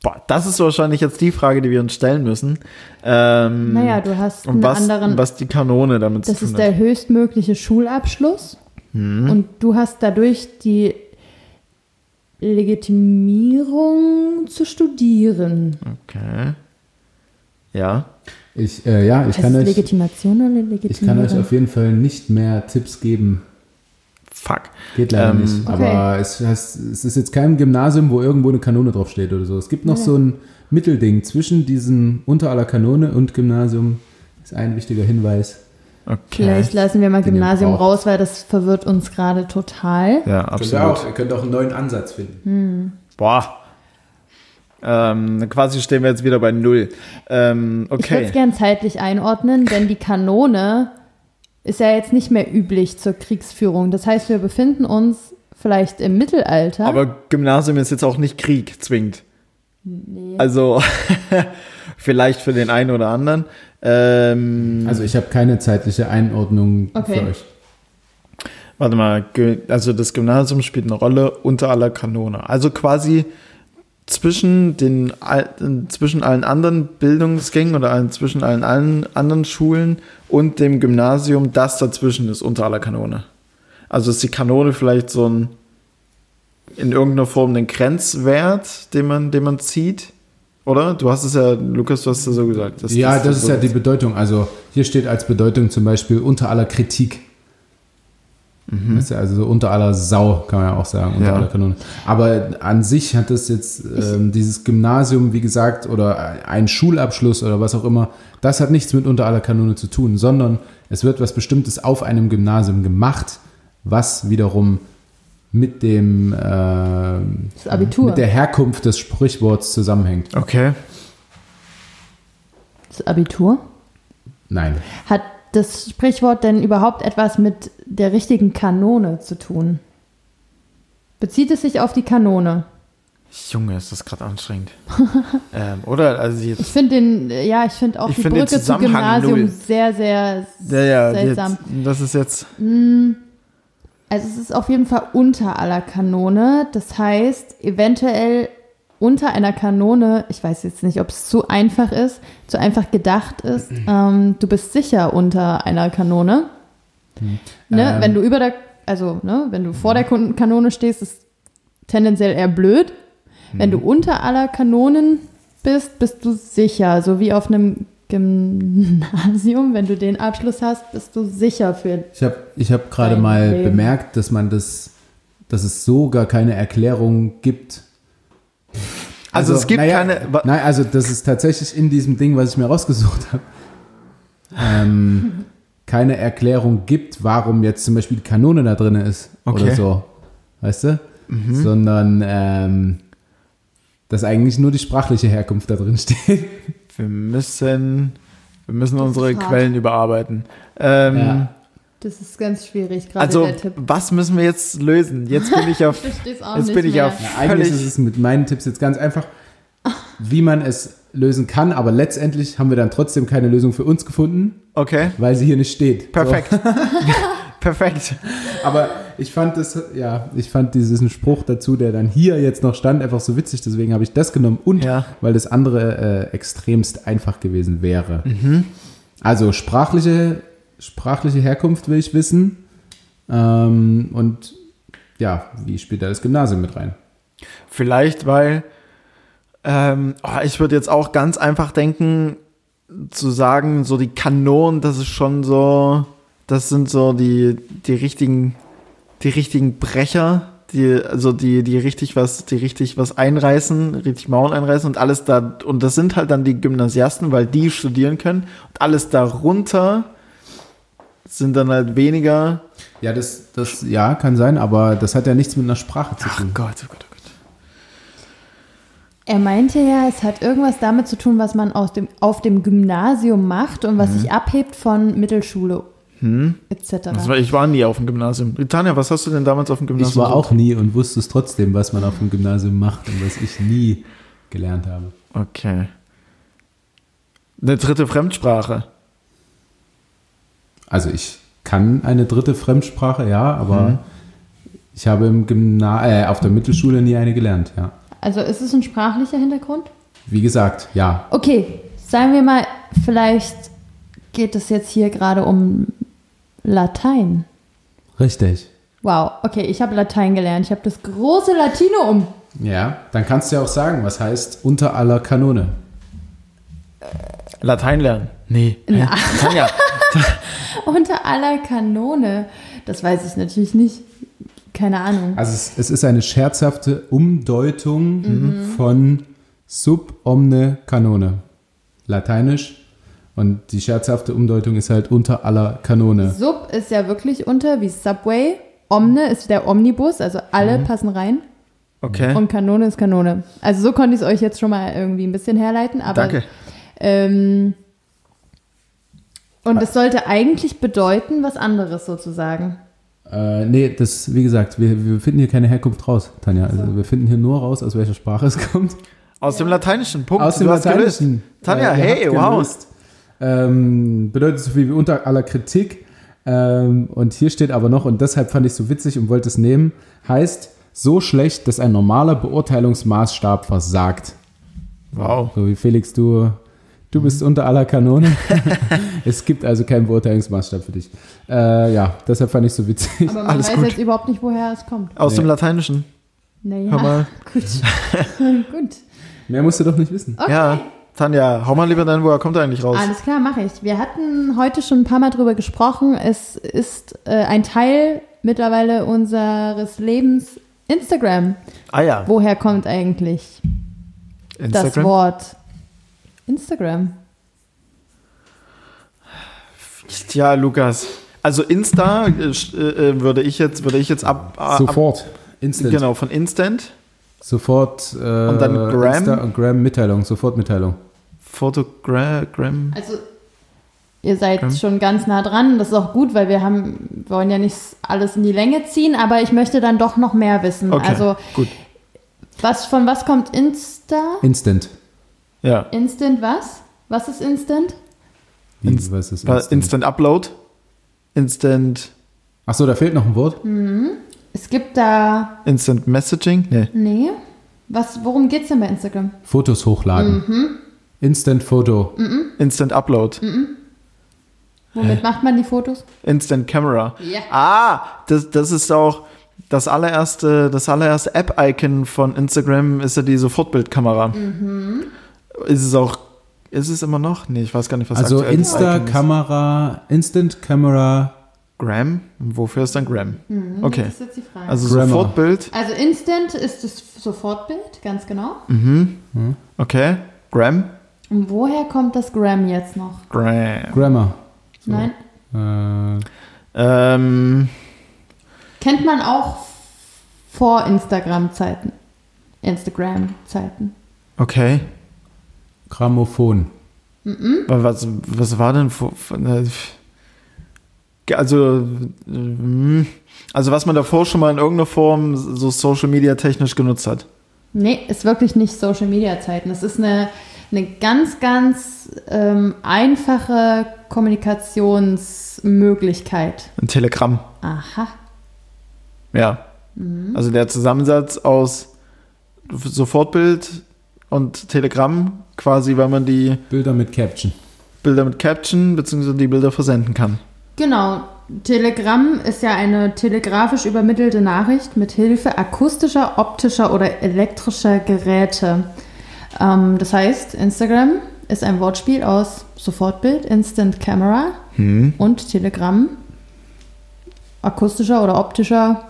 Boah, das ist wahrscheinlich jetzt die Frage, die wir uns stellen müssen. Ähm, naja, du hast einen was, anderen. was die Kanone damit Das zu ist tun der hat. höchstmögliche Schulabschluss. Hm. Und du hast dadurch die Legitimierung zu studieren. Okay. Ja. Ich, äh, ja, ich Heißt kann, es euch, Legitimation oder ich kann Legitimierung? euch auf jeden Fall nicht mehr Tipps geben. Fuck. Geht leider Ähm, nicht. Okay. Aber es, heißt, es ist jetzt kein Gymnasium, wo irgendwo eine Kanone drauf steht oder so. Es gibt noch Ja. so ein Mittelding zwischen diesem unter aller Kanone und Gymnasium. ist ein wichtiger Hinweis. Okay. Vielleicht lassen wir mal Den ihr Gymnasium raus, weil das verwirrt uns gerade total. Ja, absolut. ihr könnt auch einen neuen Ansatz finden. Boah. Ähm, quasi stehen wir jetzt wieder bei Null. Ähm, Ich würde okay. es gern zeitlich einordnen, denn die Kanone ist ja jetzt nicht mehr üblich zur Kriegsführung. Das heißt, wir befinden uns vielleicht im Mittelalter. Aber Gymnasium ist jetzt auch nicht Krieg zwingend. nee. Also vielleicht für den einen oder anderen. Ähm, Also ich habe keine zeitliche Einordnung Okay. für euch. warte mal, also das Gymnasium spielt eine Rolle unter aller Kanone. Also quasi zwischen den zwischen allen anderen Bildungsgängen oder zwischen allen, allen anderen Schulen und dem Gymnasium, das dazwischen ist unter aller Kanone. Also ist die Kanone vielleicht so ein in irgendeiner Form ein Grenzwert, den man, den man zieht? Oder? Du hast es ja, Lukas, du hast es ja so gesagt. dass ja, das ist so ja die Bedeutung. Also hier steht als Bedeutung zum Beispiel unter aller Kritik. Das ist ja also so unter aller Sau, kann man ja auch sagen, unter Ja. aller Kanone. Aber an sich hat das jetzt ähm, dieses Gymnasium, wie gesagt, oder ein Schulabschluss oder was auch immer, das hat nichts mit unter aller Kanone zu tun, sondern es wird was Bestimmtes auf einem Gymnasium gemacht, was wiederum mit dem Das Abitur. mit der Herkunft des Sprichworts zusammenhängt. Okay. das Abitur. Nein. Hat das Sprichwort denn überhaupt etwas mit der richtigen Kanone zu tun? Bezieht es sich auf die Kanone? Junge, ist das gerade anstrengend. ähm, oder? Also Ich jetzt. finde den, ja, ich finde auch Ich die find Brücke zum Gymnasium null. sehr, sehr Ja, ja, seltsam. jetzt, das ist jetzt. Also es ist auf jeden Fall unter aller Kanone. Das heißt, eventuell unter einer Kanone, ich weiß jetzt nicht, ob es zu einfach ist, zu einfach gedacht ist, ähm, du bist sicher unter einer Kanone. Ne? Ähm. Wenn du über der, also ne, wenn du vor der Kanone stehst, ist tendenziell eher blöd. Wenn du unter aller Kanonen bist, bist du sicher. So wie auf einem Gymnasium, wenn du den Abschluss hast, bist du sicher für. Ich habe ich hab gerade mal Leben. bemerkt, dass man das, dass es so gar keine Erklärung gibt. Also es gibt keine- wa- Nein, also das ist tatsächlich in diesem Ding, was ich mir rausgesucht habe, ähm, keine Erklärung gibt, warum jetzt zum Beispiel die Kanone da drin ist Okay. oder so. Weißt du? Mhm. Sondern ähm, dass eigentlich nur die sprachliche Herkunft da drin steht. Wir müssen, wir müssen unsere. Quellen überarbeiten. Ähm, Ja. Das ist ganz schwierig, gerade Also, der Tipp. was müssen wir jetzt lösen? Jetzt bin ich auf. Jetzt bin ich mehr. auf Ja, eigentlich ist es mit meinen Tipps jetzt ganz einfach, wie man es lösen kann, aber letztendlich haben wir dann trotzdem keine Lösung für uns gefunden, Okay, weil sie hier nicht steht. perfekt. perfekt. So. Aber ich fand das, ja, ich fand diesen Spruch dazu, der dann hier jetzt noch stand, einfach so witzig, deswegen habe ich das genommen und Ja. weil das andere äh, extremst einfach gewesen wäre. Mhm. Also sprachliche, sprachliche Herkunft will ich wissen ähm, und ja, wie spielt da das Gymnasium mit rein? Vielleicht, weil ähm, oh, ich würde jetzt auch ganz einfach denken, zu sagen, so die Kanonen, das ist schon so, das sind so die, die richtigen, die richtigen Brecher, die, also die, die richtig was, die richtig was einreißen, richtig Mauern einreißen und alles da, und das sind halt dann die Gymnasiasten, weil die studieren können und alles darunter sind dann halt weniger. Ja, das, das ja, kann sein, aber das hat ja nichts mit einer Sprache zu Ach tun. Gott, oh Gott, oh Gott. Er meinte ja, es hat irgendwas damit zu tun, was man aus dem, auf dem Gymnasium macht und was sich abhebt von Mittelschule etc. Das war, ich war nie auf dem Gymnasium. Tanja, was hast du denn damals auf dem Gymnasium? Ich war auch nie und wusste es trotzdem, was man auf dem Gymnasium macht und was ich nie gelernt habe. Okay. Eine dritte Fremdsprache. Also ich kann eine dritte Fremdsprache, ja, aber Mhm. ich habe im Gymna äh, auf der Mittelschule nie eine gelernt, ja. Also ist es ein sprachlicher Hintergrund? Wie gesagt, ja. Okay, sagen wir mal, vielleicht geht es jetzt hier gerade um Latein. Richtig. Wow, okay, ich habe Latein gelernt. Ich habe das große Latinum. Ja, dann kannst du ja auch sagen, was heißt unter aller Kanone. Latein lernen. Nee. Tanja. Unter aller Kanone. Das weiß ich natürlich nicht. Keine Ahnung. Also es, es ist eine scherzhafte Umdeutung von sub omne canone. Lateinisch. Und die scherzhafte Umdeutung ist halt unter aller Kanone. Sub ist ja wirklich unter, wie Subway. Omne ist der Omnibus, also alle passen rein. Okay. Und Kanone ist Kanone. Also so konnte ich es euch jetzt schon mal irgendwie ein bisschen herleiten. Aber, Danke. Ähm, und es sollte eigentlich bedeuten, was anderes sozusagen. Äh, nee, das, wie gesagt, wir, wir finden hier keine Herkunft raus, Tanja. Also wir finden hier nur raus, aus welcher Sprache es kommt. Aus dem Lateinischen. Punkt. Aus dem Du gelöst. Lateinischen. Tanja, Äh, hey, wow. gelöst. Ähm, bedeutet so viel wie unter aller Kritik. Ähm, und hier steht aber noch, und deshalb fand ich es so witzig und wollte es nehmen, heißt so schlecht, dass ein normaler Beurteilungsmaßstab versagt. Wow. So wie Felix, du, du bist unter aller Kanone. es gibt also keinen Beurteilungsmaßstab für dich. Äh, ja, deshalb fand ich es so witzig. Aber man Alles weiß gut. jetzt überhaupt nicht, woher es kommt. Aus Nee. dem Lateinischen. Naja, Hör mal. gut. gut. Mehr musst du doch nicht wissen. Okay. Ja. Tanja, hau mal lieber dein, woher kommt er eigentlich raus? Alles klar, mache ich. Wir hatten heute schon ein paar Mal drüber gesprochen. Es ist äh, ein Teil mittlerweile unseres Lebens Instagram. Ah ja. Woher kommt eigentlich das Instagram. Wort Instagram? Tja, Lukas. Also Insta äh, sch- äh, würde ich jetzt, würde ich jetzt ab, ab Sofort. Instant. genau von Instant. Sofort. Äh, Und dann Gram? Insta und Gram Mitteilung. Sofort Mitteilung. Fotogram. Also ihr seid Okay. schon ganz nah dran. Das ist auch gut, weil wir haben wollen ja nicht alles in die Länge ziehen, aber ich möchte dann doch noch mehr wissen. Okay. Also gut. was von was kommt Insta? Instant. Ja. Instant was? Was ist Instant? Wie, Inst- was ist Instant? Instant Upload. Instant Achso, da fehlt noch ein Wort. Es gibt da Instant Messaging. Nee. nee. Was, worum geht's denn bei Instagram? Fotos hochladen. Mhm. Instant Foto. Instant Upload. Womit macht man die Fotos? Instant Camera. Ja. Ah, das, das ist auch das allererste, das allererste App-Icon von Instagram ist ja die Sofortbildkamera. Mhm. Ist es auch, ist es immer noch? Nee, ich weiß gar nicht, was Also. Insta-Kamera, Instant Camera, Gram? Wofür ist dann Gram? Okay. Das ist jetzt die Frage. Also Grammar. Sofortbild. Also Instant ist das Sofortbild, ganz genau. Okay. Gram? Und woher kommt das Gram jetzt noch? Gram. Grammar. Nein. Äh, Ähm, Kennt man auch vor Instagram-Zeiten. Instagram-Zeiten. okay. Grammophon. Was, was war denn vor, also, äh, also was man davor schon mal in irgendeiner Form so Social Media technisch genutzt hat. Nee, ist wirklich nicht Social Media Zeiten. Es ist eine, eine ganz, ganz ähm, einfache Kommunikationsmöglichkeit. Ein Telegramm. Aha. Ja. Also der Zusammensatz aus Sofortbild und Telegramm, quasi, weil man die Bilder mit Caption. Bilder mit Caption bzw. die Bilder versenden kann. Genau. Telegramm ist ja eine telegrafisch übermittelte Nachricht mit Hilfe akustischer, optischer oder elektrischer Geräte. Ähm, das heißt, Instagram ist ein Wortspiel aus Sofortbild, Instant Camera und Telegramm, akustischer oder optischer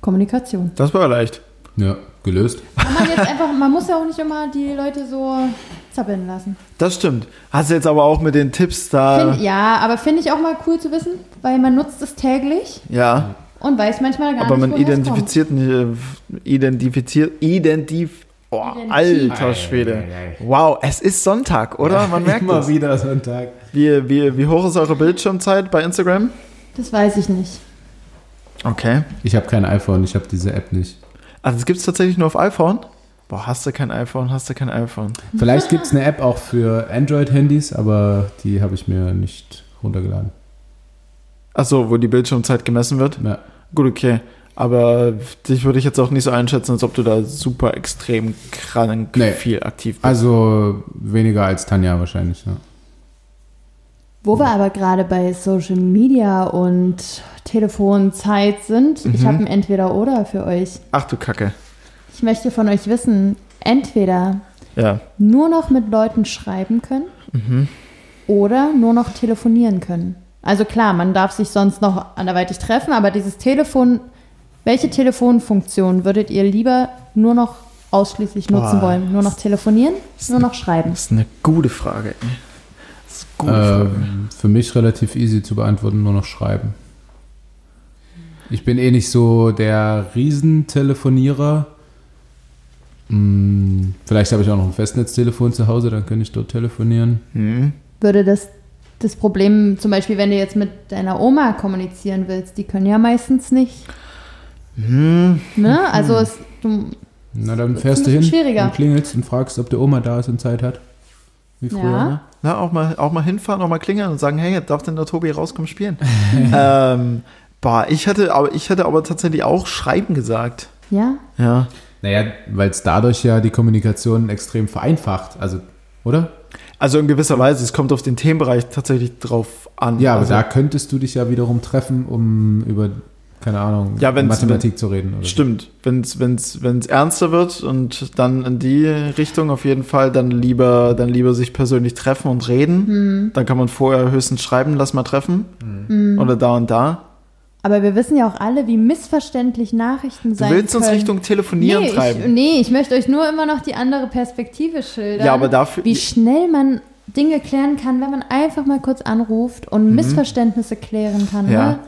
Kommunikation. Das war leicht. Ja, gelöst. Man jetzt einfach, man muss ja auch nicht immer die Leute so zappeln lassen. Das stimmt. Hast du jetzt aber auch mit den Tipps da. Find, ja, aber finde ich auch mal cool zu wissen, weil man nutzt es täglich ja. und weiß manchmal gar Aber nicht, man es kommt. identifiziert nicht, äh, identifiziert, identif, oh, Identif- alter Schwede. Wow, es ist Sonntag, oder? Man merkt Immer das. wieder Sonntag. Wie, wie, wie hoch ist eure Bildschirmzeit bei Instagram? Das weiß ich nicht. Okay. Ich habe kein iPhone, ich habe diese App nicht. Also das gibt es tatsächlich nur auf iPhone? Boah, hast du kein iPhone, hast du kein iPhone. Vielleicht gibt es eine App auch für Android-Handys, aber die habe ich mir nicht runtergeladen. Achso, wo die Bildschirmzeit gemessen wird? Ja. Gut, okay. Aber dich würde ich jetzt auch nicht so einschätzen, als ob du da super extrem krank Nee. viel aktiv bist. Also weniger als Tanja wahrscheinlich. Ja. Wo wir aber gerade bei Social Media und Telefonzeit sind, ich habe ein Entweder-Oder für euch. Ach du Kacke. Ich möchte von euch wissen, entweder Ja. nur noch mit Leuten schreiben können oder nur noch telefonieren können. Also klar, man darf sich sonst noch anderweitig treffen, aber dieses Telefon, welche Telefonfunktion würdet ihr lieber nur noch ausschließlich nutzen Boah. wollen? Nur noch telefonieren, nur noch schreiben? Das ist eine gute Frage. ey. Das ist eine gute Frage. Ähm, für mich relativ easy zu beantworten, nur noch schreiben. Ich bin eh nicht so der Riesentelefonierer. Hm, vielleicht habe ich auch noch ein Festnetztelefon zu Hause, dann könnte ich dort telefonieren. Hm. würde das das Problem, zum Beispiel, wenn du jetzt mit deiner Oma kommunizieren willst, die können ja meistens nicht. Hm. Ne? Also es, du, Na, dann fährst du hin schwieriger. und klingelst und fragst, ob der Oma da ist und Zeit hat. Wie früher, Ja. ne? Na, auch mal, auch mal hinfahren, auch mal klingeln und sagen, hey, darf denn der Tobi rauskommen spielen? ähm, boah, ich hätte, aber, ich hätte aber tatsächlich auch Schreiben gesagt. ja, Ja. Naja, weil es dadurch ja die Kommunikation extrem vereinfacht. Also, oder? Also in gewisser Weise, es kommt auf den Themenbereich tatsächlich drauf an. Ja, aber also, da könntest du dich ja wiederum treffen, um über, keine Ahnung, Ja, wenn's- Mathematik zu reden. Oder so. Stimmt, wenn es wenn's, wenn's ernster wird und dann in die Richtung auf jeden Fall, dann lieber, dann lieber sich persönlich treffen und reden. Dann kann man vorher höchstens schreiben, lass mal treffen. Oder da und da. aber wir wissen ja auch alle, wie missverständlich Nachrichten Du sein willst uns können. Richtung Telefonieren nee, treiben. Ich, nee, ich möchte euch nur immer noch die andere Perspektive schildern. Ja, aber dafür- Wie schnell man Dinge klären kann, wenn man einfach mal kurz anruft und Missverständnisse klären kann. Mhm. Ja. Ne?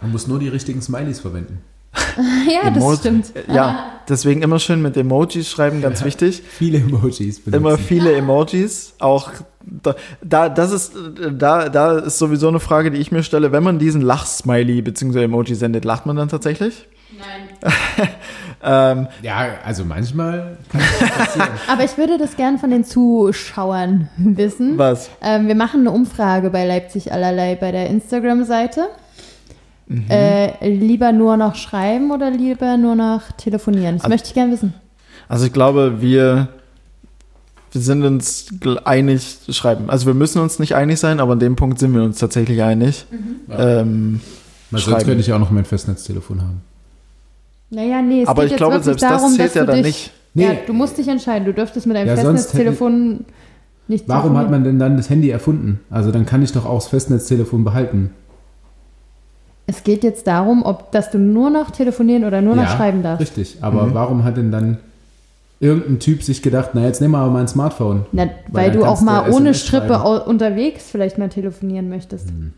Man muss nur die richtigen Smileys verwenden. ja das Emo- stimmt. Ja, deswegen immer schön mit Emojis schreiben, ganz wichtig. Viele Emojis benutzen. Immer viele Emojis, auch da, da, das ist, da, da ist sowieso eine Frage, die ich mir stelle, wenn man diesen Lachsmiley bzw. Emoji sendet, lacht man dann tatsächlich? Nein. Ähm, Ja, also manchmal kann das passieren. Aber ich würde das gern von den Zuschauern wissen. was? Ähm, wir machen eine Umfrage bei Leipzig allerlei bei der Instagram-Seite. Mhm. Äh, lieber nur noch schreiben oder lieber nur noch telefonieren? Das Also- möchte ich gern wissen. Also ich glaube, wir, wir sind uns einig, schreiben. Also wir müssen uns nicht einig sein, aber an dem Punkt sind wir uns tatsächlich einig. Ähm, Weil sonst schreiben. könnte ich auch noch mein Festnetztelefon haben. Naja, nee, es aber geht ich jetzt glaube, selbst darum, das zählt ja dann dich, nicht. Ja, Nee. du musst dich entscheiden. Du dürftest mit deinem Ja, sonst Festnetztelefon nicht Warum hat man denn dann das Handy erfunden? Also dann kann ich doch auch das Festnetztelefon behalten. Es geht jetzt darum, ob dass du nur noch telefonieren oder nur noch schreiben darfst. Richtig. Aber Mhm. warum hat denn dann irgendein Typ sich gedacht, na jetzt nehmen wir aber mal ein Smartphone? Na, Weil weil du auch mal ohne Strippe schreiben. unterwegs vielleicht mal telefonieren möchtest. Hm.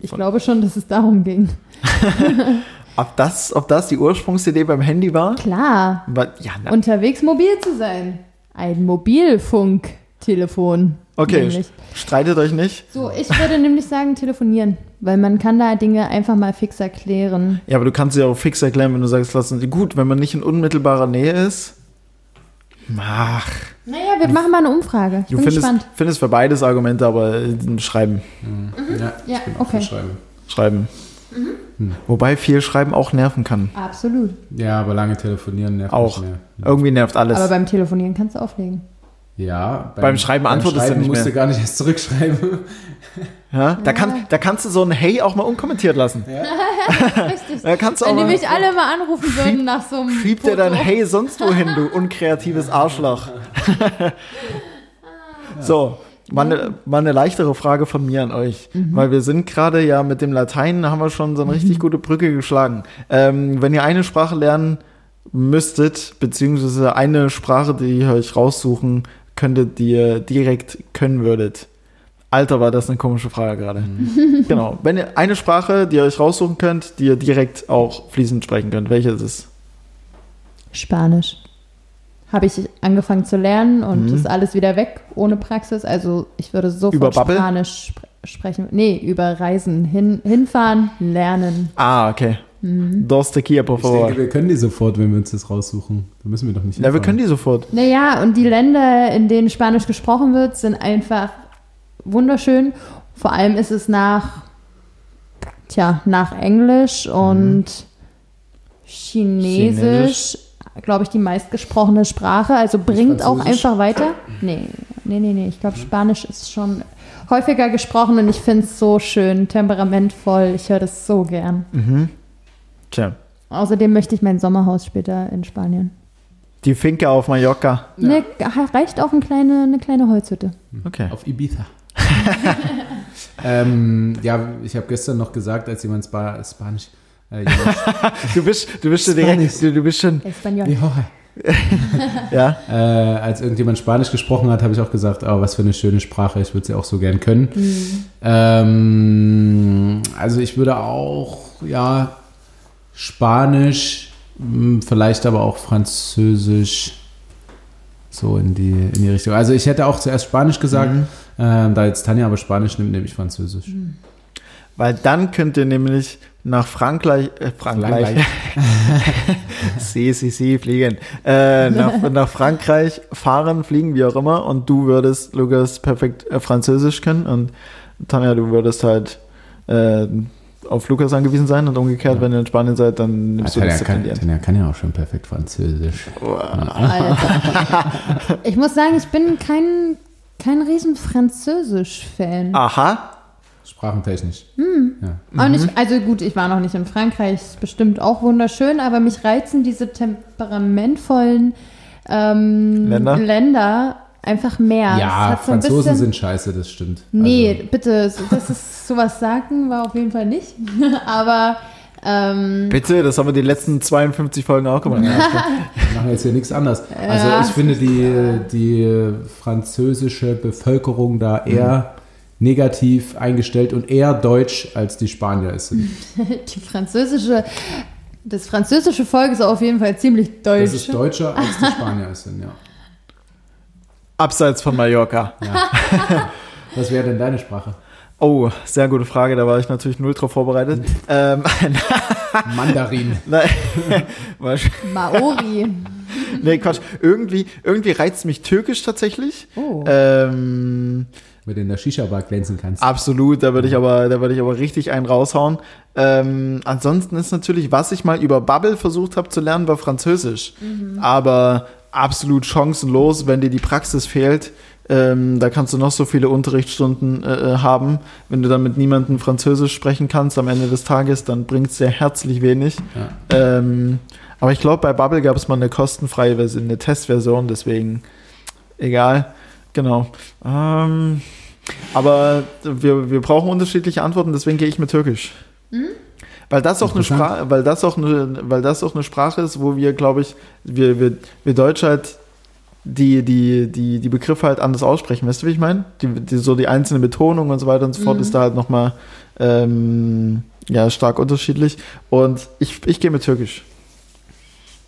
Ich glaube schon, dass es darum ging. Ob das, ob das die Ursprungsidee beim Handy war? Klar, Wa- Ja, na, unterwegs mobil zu sein. Ein Mobilfunktelefon. okay, Nämlich. streitet euch nicht. So, ich würde nämlich sagen telefonieren, weil man kann da Dinge einfach mal fix erklären. Ja, aber du kannst sie auch fix erklären, wenn du sagst, lass uns, gut, wenn man nicht in unmittelbarer Nähe ist. Ach, Naja, wir machen mal eine Umfrage. Ich du bin findest, gespannt. findest für beides Argumente, aber äh, schreiben, Ja, Ja, ich bin auch okay. für Schreiben. schreiben. Mhm. Wobei viel Schreiben auch nerven kann. Absolut. Ja, aber lange telefonieren nervt Auch. nicht mehr. Irgendwie nervt alles. Aber beim Telefonieren kannst du auflegen. Ja, Beim Schreiben antwortest du Schreiben nicht musst mehr. du gar nicht erst zurückschreiben. ja, da, kann, da kannst du so ein Hey auch mal unkommentiert lassen. Richtig. Da kannst du auch Wenn die mal, mich alle mal anrufen würden nach so einem schiebt dir Foto. dein Hey sonst wohin, du unkreatives Arschloch. so, mal eine, mal eine leichtere Frage von mir an euch. Weil wir sind gerade ja mit dem Latein, haben wir schon so eine richtig gute Brücke geschlagen. Ähm, wenn ihr eine Sprache lernen müsstet, beziehungsweise eine Sprache, die ihr euch raussuchen könntet, die ihr direkt können würdet. Alter, war das eine komische Frage gerade. genau. Wenn ihr eine Sprache, die ihr euch raussuchen könnt, die ihr direkt auch fließend sprechen könnt, welche ist es? Spanisch. Habe ich angefangen zu lernen und Mhm. ist alles wieder weg ohne Praxis. Also ich würde Über sofort Bubble? Spanisch spr sprechen. Nee, über Reisen. Hin, hinfahren, lernen. Ah, okay. Dos tequila, por Ich denke, favor. wir können die sofort, wenn wir uns das raussuchen. Da müssen wir doch nicht Ja, wir hinfahren. können die sofort. Naja, und die Länder, in denen Spanisch gesprochen wird, sind einfach wunderschön. Vor allem ist es nach, tja, nach Englisch und Chinesisch, Chinesisch. glaube ich, die meistgesprochene Sprache. Also bringt auch einfach weiter. Nee, nee, nee, nee. Ich glaube, Spanisch ist schon häufiger gesprochen und ich finde es so schön, temperamentvoll. Ich höre das so gern. Mhm. Tja. Außerdem möchte ich mein Sommerhaus später in Spanien. Die Finke auf Mallorca. Ne, reicht auch eine kleine, eine kleine Holzhütte. Okay. Auf Ibiza. ähm, ja, ich habe gestern noch gesagt, als jemand Spa Spanisch. Äh, Du bist, du bist schon direkt, du, du bist schon, Espanol. ja, ja. äh, als irgendjemand Spanisch gesprochen hat, habe ich auch gesagt, oh, was für eine schöne Sprache, ich würde sie auch so gern können. Ähm, also ich würde auch, ja, Spanisch, mh, vielleicht aber auch Französisch, so in die, in die Richtung. Also ich hätte auch zuerst Spanisch gesagt, ähm, da jetzt Tanja aber Spanisch nimmt, nehme ich Französisch. Weil dann könnt ihr nämlich nach Frankreich, äh, Frankreich, sie, sie, sie, fliegen, äh, nach, nach Frankreich fahren, fliegen, wie auch immer, und du würdest, Lukas, perfekt äh, Französisch können und Tanja, du würdest halt äh, auf Lukas angewiesen sein und umgekehrt, wenn ihr in Spanien seid, dann nimmst du Tanja, das kann. Tanja kann ja auch schon perfekt Französisch. Alter. Ich muss sagen, ich bin kein, kein riesen Französisch-Fan. Aha, Sprachentechnisch. Ja. Auch nicht, also gut, ich war noch nicht in Frankreich, ist bestimmt auch wunderschön, aber mich reizen diese temperamentvollen ähm, Länder? Länder einfach mehr. Ja, hat so Franzosen bisschen- sind scheiße, das stimmt. Nee, Also, bitte, das ist sowas sagen war auf jeden Fall nicht. aber ähm, bitte, das haben wir die letzten 52 Folgen auch gemacht. wir machen jetzt hier nichts anderes. Also Ja. ich finde die, die französische Bevölkerung da eher negativ eingestellt und eher deutsch als die Spanier es sind. die französische, das französische Volk ist auf jeden Fall ziemlich deutsch. Das ist deutscher als die Spanier es sind, ja. Abseits von Mallorca. Was wäre denn deine Sprache? Oh, sehr gute Frage, da war ich natürlich null drauf vorbereitet. ähm, Mandarin. Maori. nee, Quatsch. Irgendwie, irgendwie reizt mich Türkisch tatsächlich. Oh. Ähm, Mit in der Shisha-Bar glänzen kannst. absolut, da würde ich aber, da würde ich aber richtig einen raushauen. Ähm, ansonsten ist natürlich, was ich mal über Bubble versucht habe zu lernen, war Französisch. Aber absolut chancenlos, wenn dir die Praxis fehlt. Ähm, da kannst du noch so viele Unterrichtsstunden äh, äh haben. Wenn du dann mit niemandem Französisch sprechen kannst am Ende des Tages, dann bringt es dir herzlich wenig. Ja. Ähm, aber ich glaube, bei Bubble gab es mal eine kostenfreie Version, eine Testversion, deswegen egal. Genau. Ähm, aber wir, wir brauchen unterschiedliche Antworten, deswegen gehe ich mit Türkisch. Weil das auch eine. Sprache, weil das auch eine, weil das auch eine Sprache ist, wo wir, glaube ich, wir, wir, wir Deutsche halt die, die, die, die Begriffe halt anders aussprechen. Weißt du, wie ich meine? Die, die, so die einzelne Betonung und so weiter und so fort ist da halt nochmal ähm, ja, stark unterschiedlich. Und ich, ich gehe mit Türkisch.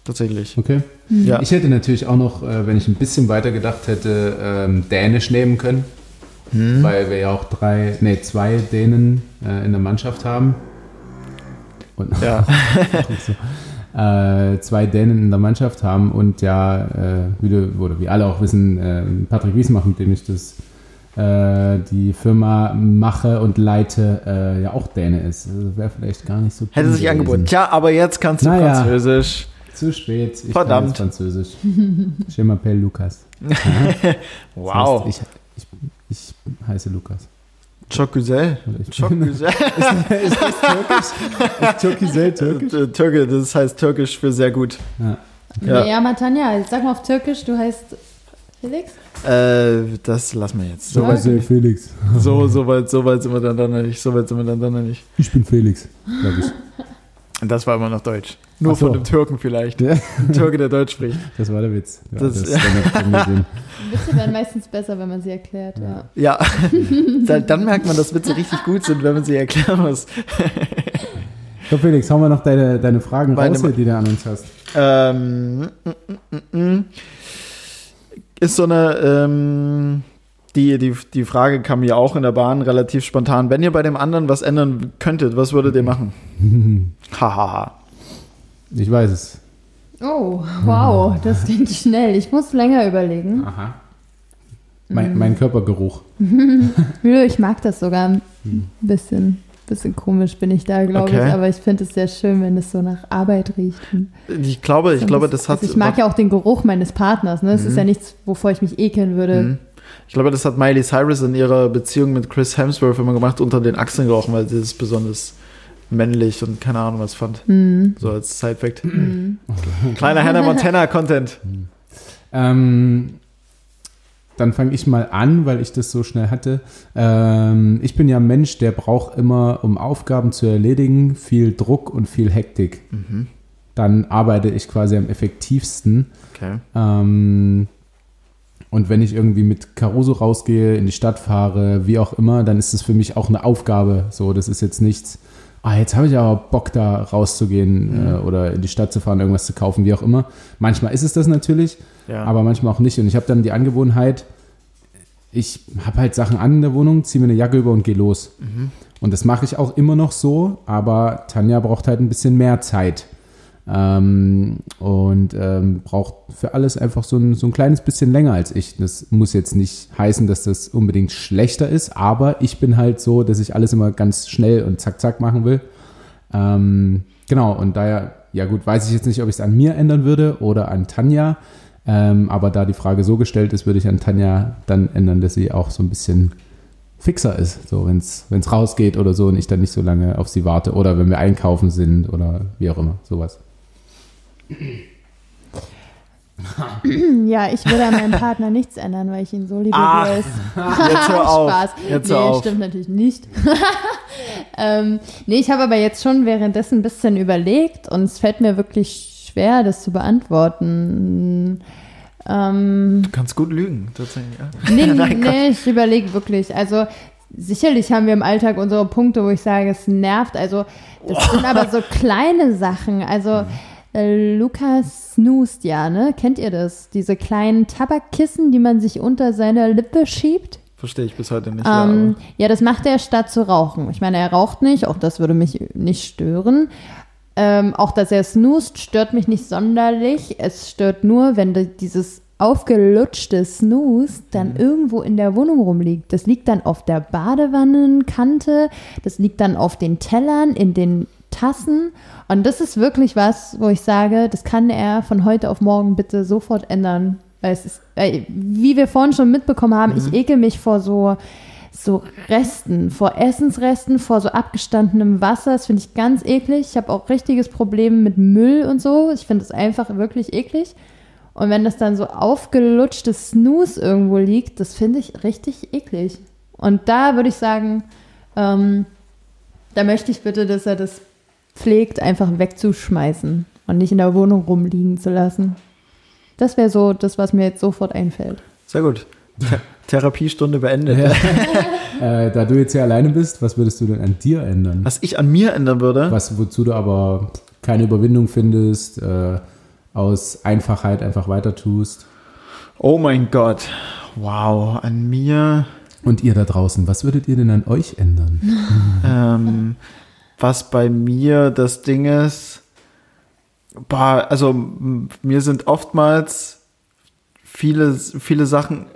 Tatsächlich. Okay. Ja. Ich hätte natürlich auch noch, äh, wenn ich ein bisschen weiter gedacht hätte, ähm, Dänisch nehmen können. Hm. Weil wir ja auch drei, nee, zwei Dänen äh, in der Mannschaft haben. Und Ja. so, äh, zwei Dänen in der Mannschaft haben und ja, äh, wie du, oder wie alle auch wissen, äh, Patrick Wiesmach, mit dem ich das äh, die Firma mache und leite, äh, ja auch Däne ist. Also wäre vielleicht gar nicht so Hätte cool sich gewesen. angeboten. Tja, aber jetzt kannst du Naja. Französisch. Zu spät. Ich Verdammt. kann Französisch. Je m'appelle Lukas. Wow. Das heißt, ich, ich, ich heiße Lukas. Oder ich Choküzel. ist das türkisch? Ist Türkisel türkisch? Äh, Türke, das heißt türkisch für sehr gut. Ja. Ja. Ja, Matanja, sag mal auf Türkisch, du heißt Felix? Äh, das lassen wir jetzt. So, Ja. weit, Also Felix. so, so, weit, so weit sind wir dann noch nicht. So weit sind wir dann doch noch nicht. Ich bin Felix, glaube ich. Das war immer noch Deutsch. Nur so. von dem Türken vielleicht. Ja. Ein Türke, der Deutsch spricht. Das war der Witz. Ja, Das- das. Witze werden meistens besser, wenn man sie erklärt, ja. Ja, dann, dann merkt man, dass Witze richtig gut sind, wenn man sie erklären muss. So, Felix, hauen wir noch deine, deine Fragen Meine- raus, die du an uns hast. Ähm, mm, mm, mm. ist so eine, ähm, die, die, die Frage kam mir auch in der Bahn relativ spontan. Wenn ihr bei dem anderen was ändern könntet, was würdet ihr machen? Hahaha. Ich weiß es. Oh, wow, das ging schnell. Ich muss länger überlegen. Aha. Mein, mein Körpergeruch. Ich mag das sogar ein bisschen. Bisschen komisch bin ich da, glaube Okay. ich, aber ich finde es sehr schön, wenn es so nach Arbeit riecht. Ich glaube, ich glaube, das hat. also ich mag ja auch den Geruch meines Partners. Ne? Es ist ja nichts, wovor ich mich ekeln würde. Mhm. Ich glaube, das hat Miley Cyrus in ihrer Beziehung mit Chris Hemsworth immer gemacht, unter den Achseln gerochen, weil sie es besonders männlich und keine Ahnung was fand. Mhm. So als Side-Fact. Kleiner Hannah Montana-Content. Ähm, dann fange ich mal an, weil ich das so schnell hatte. Ähm, ich bin ja ein Mensch, der braucht immer, um Aufgaben zu erledigen, viel Druck und viel Hektik. Dann arbeite ich quasi am effektivsten. Okay. Ähm, und wenn ich irgendwie mit Caruso rausgehe, in die Stadt fahre, wie auch immer, dann ist es für mich auch eine Aufgabe. So, das ist jetzt nichts, ah, jetzt habe ich aber Bock, da rauszugehen äh, oder in die Stadt zu fahren, irgendwas zu kaufen, wie auch immer. Manchmal ist es das natürlich, Ja. aber manchmal auch nicht. Und ich habe dann die Angewohnheit, ich habe halt Sachen an in der Wohnung, ziehe mir eine Jacke über und gehe los. Und das mache ich auch immer noch so, aber Tanja braucht halt ein bisschen mehr Zeit. Ähm, und ähm, braucht für alles einfach so ein, so ein kleines bisschen länger als ich. Das muss jetzt nicht heißen, dass das unbedingt schlechter ist, aber ich bin halt so, dass ich alles immer ganz schnell und zack, zack machen will. Ähm, genau, und daher, ja gut, weiß ich jetzt nicht, ob ich es an mir ändern würde oder an Tanja. Ähm, aber da die Frage so gestellt ist, würde ich an Tanja dann ändern, dass sie auch so ein bisschen fixer ist. So, wenn es rausgeht oder so und ich dann nicht so lange auf sie warte. Oder wenn wir einkaufen sind oder wie auch immer, sowas. Ja, ich würde an meinem Partner nichts ändern, weil ich ihn so liebe, Ach, wie er ist. Jetzt hör auf. Spaß. Jetzt nee, hör auf. stimmt natürlich nicht. ähm, nee, ich habe aber jetzt schon währenddessen ein bisschen überlegt und es fällt mir wirklich schwer, das zu beantworten. Ähm, Du kannst gut lügen, tatsächlich. Ja. nee, Nein, nee, ich überlege wirklich. Also sicherlich haben wir im Alltag unsere Punkte, wo ich sage, es nervt. Also das sind aber so kleine Sachen. Also äh, Lukas snoost ja, ne? Kennt ihr das? Diese kleinen Tabakkissen, die man sich unter seine Lippe schiebt? Verstehe ich bis heute nicht. Ähm, ja, das macht er statt zu rauchen. Ich meine, er raucht nicht, auch das würde mich nicht stören. Ähm, auch dass er snoost, stört mich nicht sonderlich. Es stört nur, wenn dieses aufgelutschte Snooze dann irgendwo in der Wohnung rumliegt. Das liegt dann auf der Badewannenkante, das liegt dann auf den Tellern, in den Tassen. Und das ist wirklich was, wo ich sage, das kann er von heute auf morgen bitte sofort ändern. Weil es ist, wie wir vorhin schon mitbekommen haben, ich ekel mich vor so, so Resten, vor Essensresten, vor so abgestandenem Wasser. Das finde ich ganz eklig. Ich habe auch richtiges Problem mit Müll und so. Ich finde es einfach wirklich eklig. Und wenn das dann so aufgelutschtes Snooze irgendwo liegt, das finde ich richtig eklig. Und da würde ich sagen, ähm, da möchte ich bitte, dass er das pflegt, einfach wegzuschmeißen und nicht in der Wohnung rumliegen zu lassen. Das wäre so das, was mir jetzt sofort einfällt. Sehr gut. Th Therapiestunde beendet. Ja. äh, da du jetzt hier alleine bist, was würdest du denn an dir ändern? Was ich an mir ändern würde, Was, wozu du aber keine Überwindung findest, äh, aus Einfachheit einfach weiter tust. oh mein Gott, wow, an mir, Und ihr da draußen, was würdet ihr denn an euch ändern? ähm, was bei mir das Ding ist, boah, also mir sind oftmals viele, viele Sachen,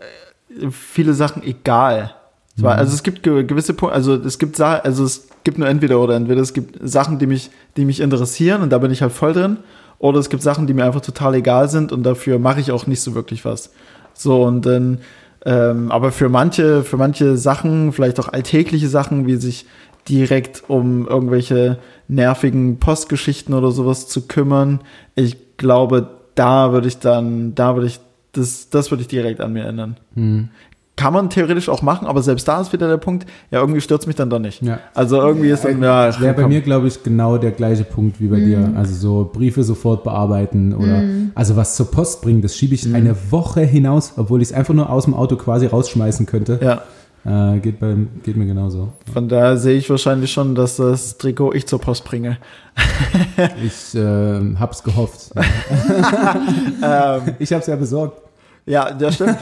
äh, viele Sachen egal. Zwar, Also es gibt ge- gewisse Punkte, also es gibt also es gibt nur entweder oder entweder es gibt Sachen, die mich, die mich interessieren und da bin ich halt voll drin, oder es gibt Sachen, die mir einfach total egal sind und dafür mache ich auch nicht so wirklich was. So und dann, ähm, aber für manche, für manche Sachen, vielleicht auch alltägliche Sachen, wie sich direkt um irgendwelche nervigen Postgeschichten oder sowas zu kümmern, ich glaube, da würde ich dann, da würde ich, das, das würde ich direkt an mir ändern. Hm. Kann man theoretisch auch machen, aber selbst da ist wieder der Punkt, ja, irgendwie stört mich dann doch nicht. Ja. Also irgendwie ist dann, ja, ach, Wäre bei komm. mir, glaube ich, genau der gleiche Punkt wie bei dir. Also so Briefe sofort bearbeiten oder also was zur Post bringen, das schiebe ich eine Woche hinaus, obwohl ich es einfach nur aus dem Auto quasi rausschmeißen könnte. Ja, Äh, geht, bei, geht mir genauso. von daher sehe ich wahrscheinlich schon, dass das Trikot ich zur Post bringe. Ich äh, hab's gehofft. ich hab's ja besorgt. Ja, das stimmt.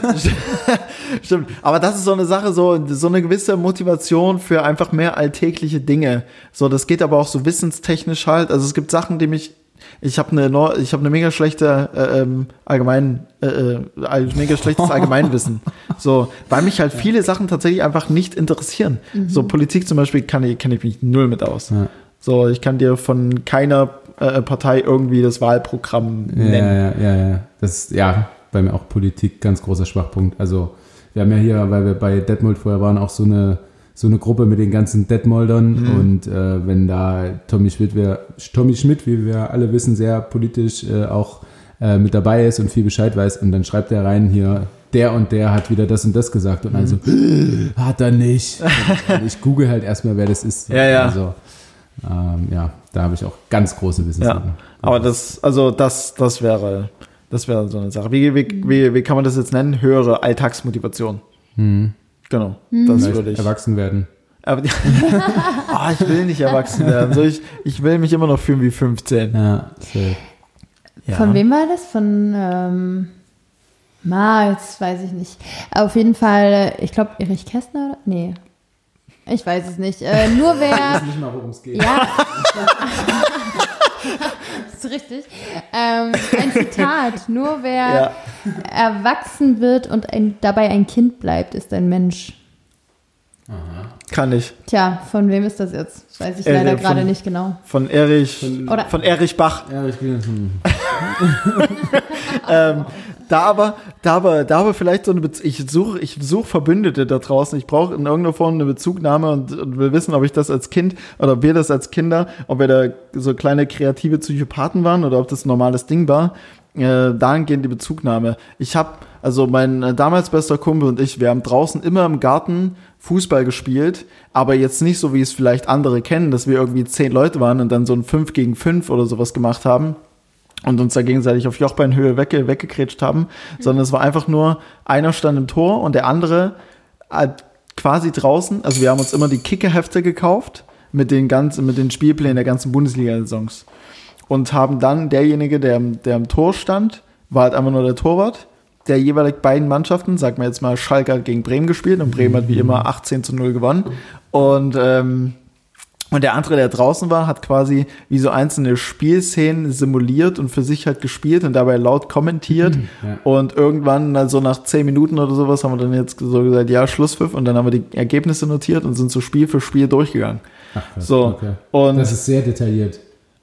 stimmt. Aber das ist so eine Sache, so, so eine gewisse Motivation für einfach mehr alltägliche Dinge. So, das geht aber auch so wissenstechnisch halt. Also es gibt Sachen, die mich. Ich habe eine, ich habe eine mega schlechte äh, ähm, allgemein, äh, äh, ein mega schlechtes Allgemeinwissen. So, weil mich halt viele Sachen tatsächlich einfach nicht interessieren. So Politik zum Beispiel kann ich, kenne ich mich null mit aus. Ja. So, ich kann dir von keiner äh, Partei irgendwie das Wahlprogramm Ja, nennen. ja, ja, ja. Das ist ja bei mir auch Politik ganz großer Schwachpunkt. Also wir haben ja hier, weil wir bei Detmold vorher waren, auch so eine so eine Gruppe mit den ganzen Detmoldern und äh, wenn da Tommy Schmidt, wär, Tommy Schmidt, wie wir alle wissen, sehr politisch äh, auch äh, mit dabei ist und viel Bescheid weiß und dann schreibt er rein hier, der und der hat wieder das und das gesagt und also hat er nicht. Ich google halt erstmal, wer das ist. Ja, ja. Also ähm, ja, da habe ich auch ganz große Wissenslücken. Ja, aber das, also das, das wäre, das wäre so eine Sache. Wie, wie, wie, wie kann man das jetzt nennen? Höhere Alltagsmotivation. Mhm. Genau, das Vielleicht würde ich. erwachsen werden. Aber, Ah, ich will nicht erwachsen werden. So, ich, ich will mich immer noch fühlen wie 15. Ja. Ja. Von wem war das? Von, ähm, Ma, jetzt weiß ich nicht. Auf jeden Fall, ich glaube, Erich Kästner? oder? Nee. Ich weiß es nicht. Äh, nur wer. nicht mal, worum es geht. Ja. das ist richtig. Ähm, ein Zitat. Nur wer Ja. erwachsen wird und ein, dabei ein Kind bleibt, ist ein Mensch. Kann ich. Tja, von wem ist das jetzt? Das weiß ich Äh, leider von- gerade nicht genau. Von Erich, Oder- von Erich Bach. Ja, ich bin hm. Ähm, da aber, da aber, da aber vielleicht so eine Bez ich suche, ich suche Verbündete da draußen. Ich brauche in irgendeiner Form eine Bezugnahme und, und will wissen, ob ich das als Kind oder ob wir das als Kinder, ob wir da so kleine kreative Psychopathen waren oder ob das ein normales Ding war. Äh, dahingehend die Bezugnahme. Ich habe, also mein äh, damals bester Kumpel und ich, wir haben draußen immer im Garten Fußball gespielt, aber jetzt nicht so, wie es vielleicht andere kennen, dass wir irgendwie zehn Leute waren und dann so ein 5 gegen 5 oder sowas gemacht haben und uns da gegenseitig auf Jochbeinhöhe wegge weggekretscht haben, sondern es war einfach nur, einer stand im Tor und der andere hat quasi draußen, also wir haben uns immer die Kickerhefte gekauft mit den ganzen, mit den Spielplänen der ganzen Bundesliga-Saisons. Und haben dann derjenige, der, im- der im Tor stand, war halt einfach nur der Torwart, der jeweilig beiden Mannschaften, sagen wir jetzt mal, Schalke hat gegen Bremen gespielt und Bremen hat wie immer 18 zu 0 gewonnen. Und ähm, Und der andere, der draußen war, hat quasi wie so einzelne Spielszenen simuliert und für sich halt gespielt und dabei laut kommentiert. Ja. Und irgendwann, also nach zehn Minuten oder sowas, haben wir dann jetzt so gesagt, ja, Schlusspfiff. Und dann haben wir die Ergebnisse notiert und sind so Spiel für Spiel durchgegangen. Ach, krass, So, okay. und- das ist sehr detailliert,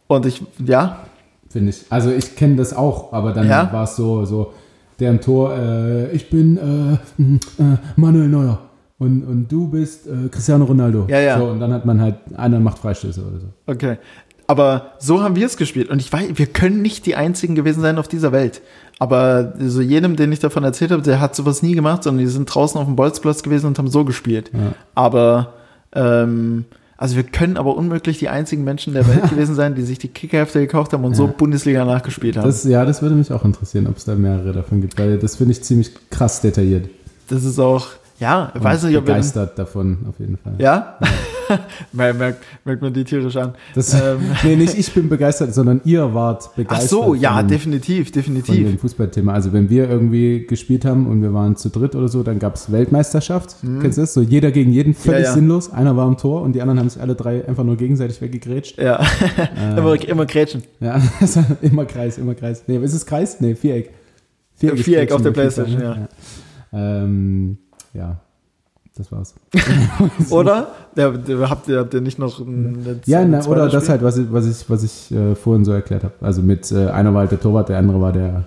Und ich, ja, finde ich. Also ich kenne das auch, aber dann Ja? war es so, so, der im Tor, äh, ich bin äh, äh, Manuel Neuer. Und, und du bist äh, Cristiano Ronaldo. Ja, ja. So, und dann hat man halt, einer macht Freistöße oder so. okay. Aber so haben wir es gespielt. Und ich weiß, wir können nicht die einzigen gewesen sein auf dieser Welt. Aber so jedem, den ich davon erzählt habe, der hat sowas nie gemacht, sondern die sind draußen auf dem Bolzplatz gewesen und haben so gespielt. Ja. Aber, ähm, also wir können aber unmöglich die einzigen Menschen der Welt gewesen sein, die sich die Kickerhefte gekauft haben und so Bundesliga nachgespielt haben. Das, ja, das würde mich auch interessieren, ob es da mehrere davon gibt, weil das finde ich ziemlich krass detailliert. Das ist auch, ja, ich weiß nicht, ob wir. begeistert davon auf jeden Fall. Ja? merkt, merkt, merkt man die tierisch an. Das, Ähm. nee, nicht ich bin begeistert, sondern ihr wart Ach begeistert. so, ja, von, definitiv, von definitiv. dem Fußballthema. Also wenn wir irgendwie gespielt haben und wir waren zu dritt oder so, dann gab es Weltmeisterschaft. Kennst du das? So jeder gegen jeden, völlig Mhm. Ja, ja. sinnlos. Einer war am Tor und die anderen haben sich alle drei einfach nur gegenseitig weggegrätscht. Ja, immer, immer Grätschen. Ja, immer Kreis, immer Kreis. Nee, ist es Kreis? Nee, Viereck. ist Viereck auf der Playstation, ne? ja. Ähm, ja, das war's. Oder? Ja, der- habt, ihr, habt ihr nicht noch ein, Ja, na, oder das Spiel? halt, was ich, was ich, was ich äh, vorhin so erklärt habe. Also mit äh, einer war halt der Torwart, der andere war der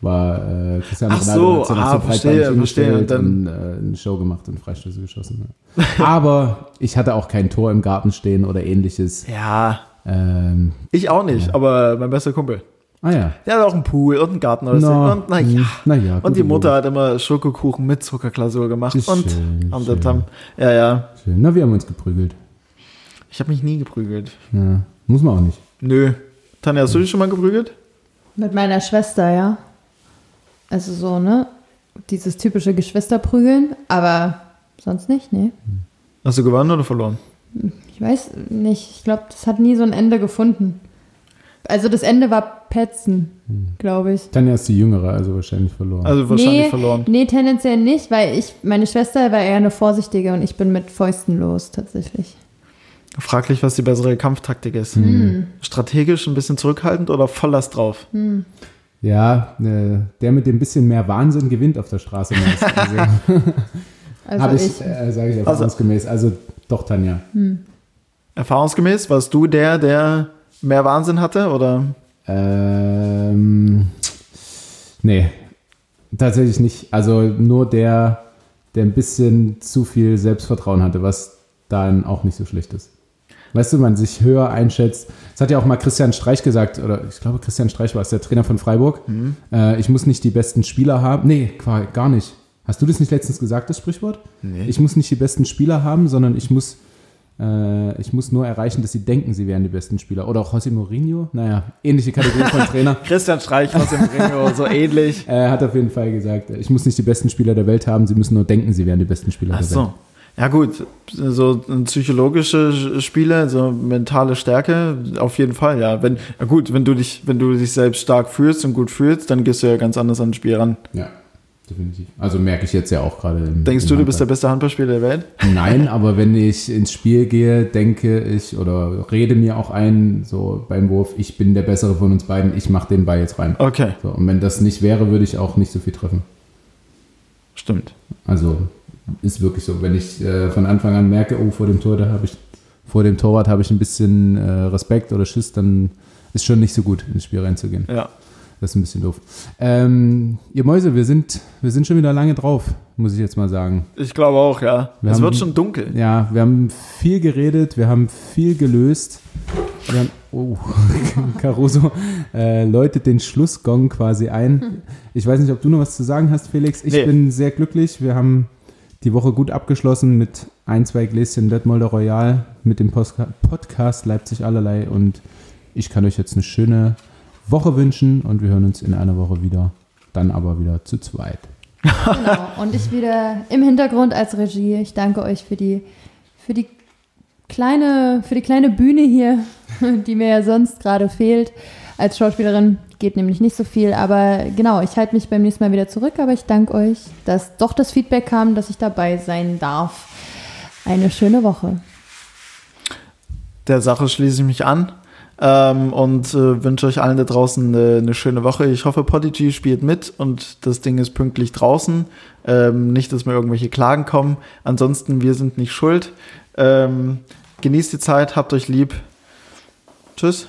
war äh, Cristiano Ach Ronaldo, so, ah, verstehe, verstehe, und und, äh, eine Show gemacht und Freistöße geschossen. Ja. Aber ich hatte auch kein Tor im Garten stehen oder ähnliches. Ja, Ähm, ich auch nicht, aber mein bester Kumpel. Ah ja. Der hat auch einen Pool und einen Garten. Oder so. Na, und naja. na ja, Und die Mutter hat immer Schokokuchen mit Zuckerglasur gemacht. Ist und schön, haben schön. haben, ja, ja. Schön. Na, wir haben uns geprügelt. Ich habe mich nie geprügelt. Ja, muss man auch nicht. Nö. Tanja, hast du dich schon mal geprügelt? Mit meiner Schwester, ja. Also so, ne? Dieses typische Geschwisterprügeln, aber sonst nicht, nee. Hast du gewonnen oder verloren? Ich weiß nicht. Ich glaube, das hat nie so ein Ende gefunden. Also das Ende war Petzen, glaube ich. Tanja ist die Jüngere, also wahrscheinlich verloren. Also wahrscheinlich nee, verloren. Nee, tendenziell nicht, weil ich, meine Schwester war eher eine Vorsichtige und ich bin mit Fäusten los, tatsächlich. Fraglich, was die bessere Kampftaktik ist. Hm. Strategisch ein bisschen zurückhaltend oder Volllast drauf? ja, äh, der mit dem bisschen mehr Wahnsinn gewinnt auf der Straße meist. Also, Also Habe ich, ich. äh, sage ich erfahrungsgemäß. Also doch, Tanja. Erfahrungsgemäß, warst du der, der mehr Wahnsinn hatte? Oder? Ähm, nee, tatsächlich nicht. Also nur der, der ein bisschen zu viel Selbstvertrauen hatte, was dann auch nicht so schlecht ist. Weißt du, man sich höher einschätzt. Das hat ja auch mal Christian Streich gesagt, oder ich glaube, Christian Streich war es, der Trainer von Freiburg. Äh, ich muss nicht die besten Spieler haben. Nee, gar nicht. Hast du das nicht letztens gesagt, das Sprichwort? Nee. Ich muss nicht die besten Spieler haben, sondern ich muss, äh, ich muss nur erreichen, dass sie denken, sie wären die besten Spieler. Oder auch José Mourinho. Naja, ähnliche Kategorie von Trainer. Christian Streich, was im Ringo, so ähnlich. Er hat auf jeden Fall gesagt, ich muss nicht die besten Spieler der Welt haben, sie müssen nur denken, sie wären die besten Spieler Ach der Welt. so. Ja gut, so psychologische Spiele, so mentale Stärke, auf jeden Fall, ja. Wenn, ja gut, wenn du dich, wenn du dich selbst stark fühlst und gut fühlst, dann gehst du ja ganz anders an das Spiel ran. Ja, definitiv. Also merke ich jetzt ja auch gerade. im- Denkst im du, du bist der beste Handballspieler der Welt? Nein, aber wenn ich ins Spiel gehe, denke ich oder rede mir auch ein, so beim Wurf, ich bin der Bessere von uns beiden, ich mache den Ball jetzt rein. Okay, So, und wenn das nicht wäre, würde ich auch nicht so viel treffen. stimmt. Also ist wirklich so. Wenn ich äh, von Anfang an merke, oh, vor dem Tor, da habe ich, vor dem Torwart habe ich ein bisschen äh, Respekt oder Schiss, dann ist schon nicht so gut, ins Spiel reinzugehen. Ja. Das ist ein bisschen doof. Ähm, ihr Mäuse, wir sind, wir sind schon wieder lange drauf, muss ich jetzt mal sagen. Ich glaube auch, ja. Wir es haben- wird schon dunkel. Ja, wir haben viel geredet, wir haben viel gelöst. Wir haben, oh, Caruso äh, läutet den Schlussgong quasi ein. Ich weiß nicht, ob du noch was zu sagen hast, Felix. Ich Nee. bin sehr glücklich. Wir haben die Woche gut abgeschlossen mit ein, zwei Gläschen Detmolder Royal, mit dem Postka- Podcast Leipzig allerlei. Und ich kann euch jetzt eine schöne Woche wünschen und wir hören uns in einer Woche wieder. Dann aber wieder zu zweit. Genau. Und ich wieder im Hintergrund als Regie. Ich danke euch für die, für die kleine, für die kleine Bühne hier, die mir ja sonst gerade fehlt. Als Schauspielerin geht nämlich nicht so viel, aber genau, ich halte mich beim nächsten Mal wieder zurück, aber ich danke euch, dass doch das Feedback kam, dass ich dabei sein darf. Eine schöne Woche. der Sache schließe ich mich an ähm, und äh, wünsche euch allen da draußen eine, eine schöne Woche. Ich hoffe, Podigy spielt mit und das Ding ist pünktlich draußen. Ähm, nicht, dass mir irgendwelche Klagen kommen. Ansonsten, wir sind nicht schuld. Ähm, genießt die Zeit, habt euch lieb. Tschüss.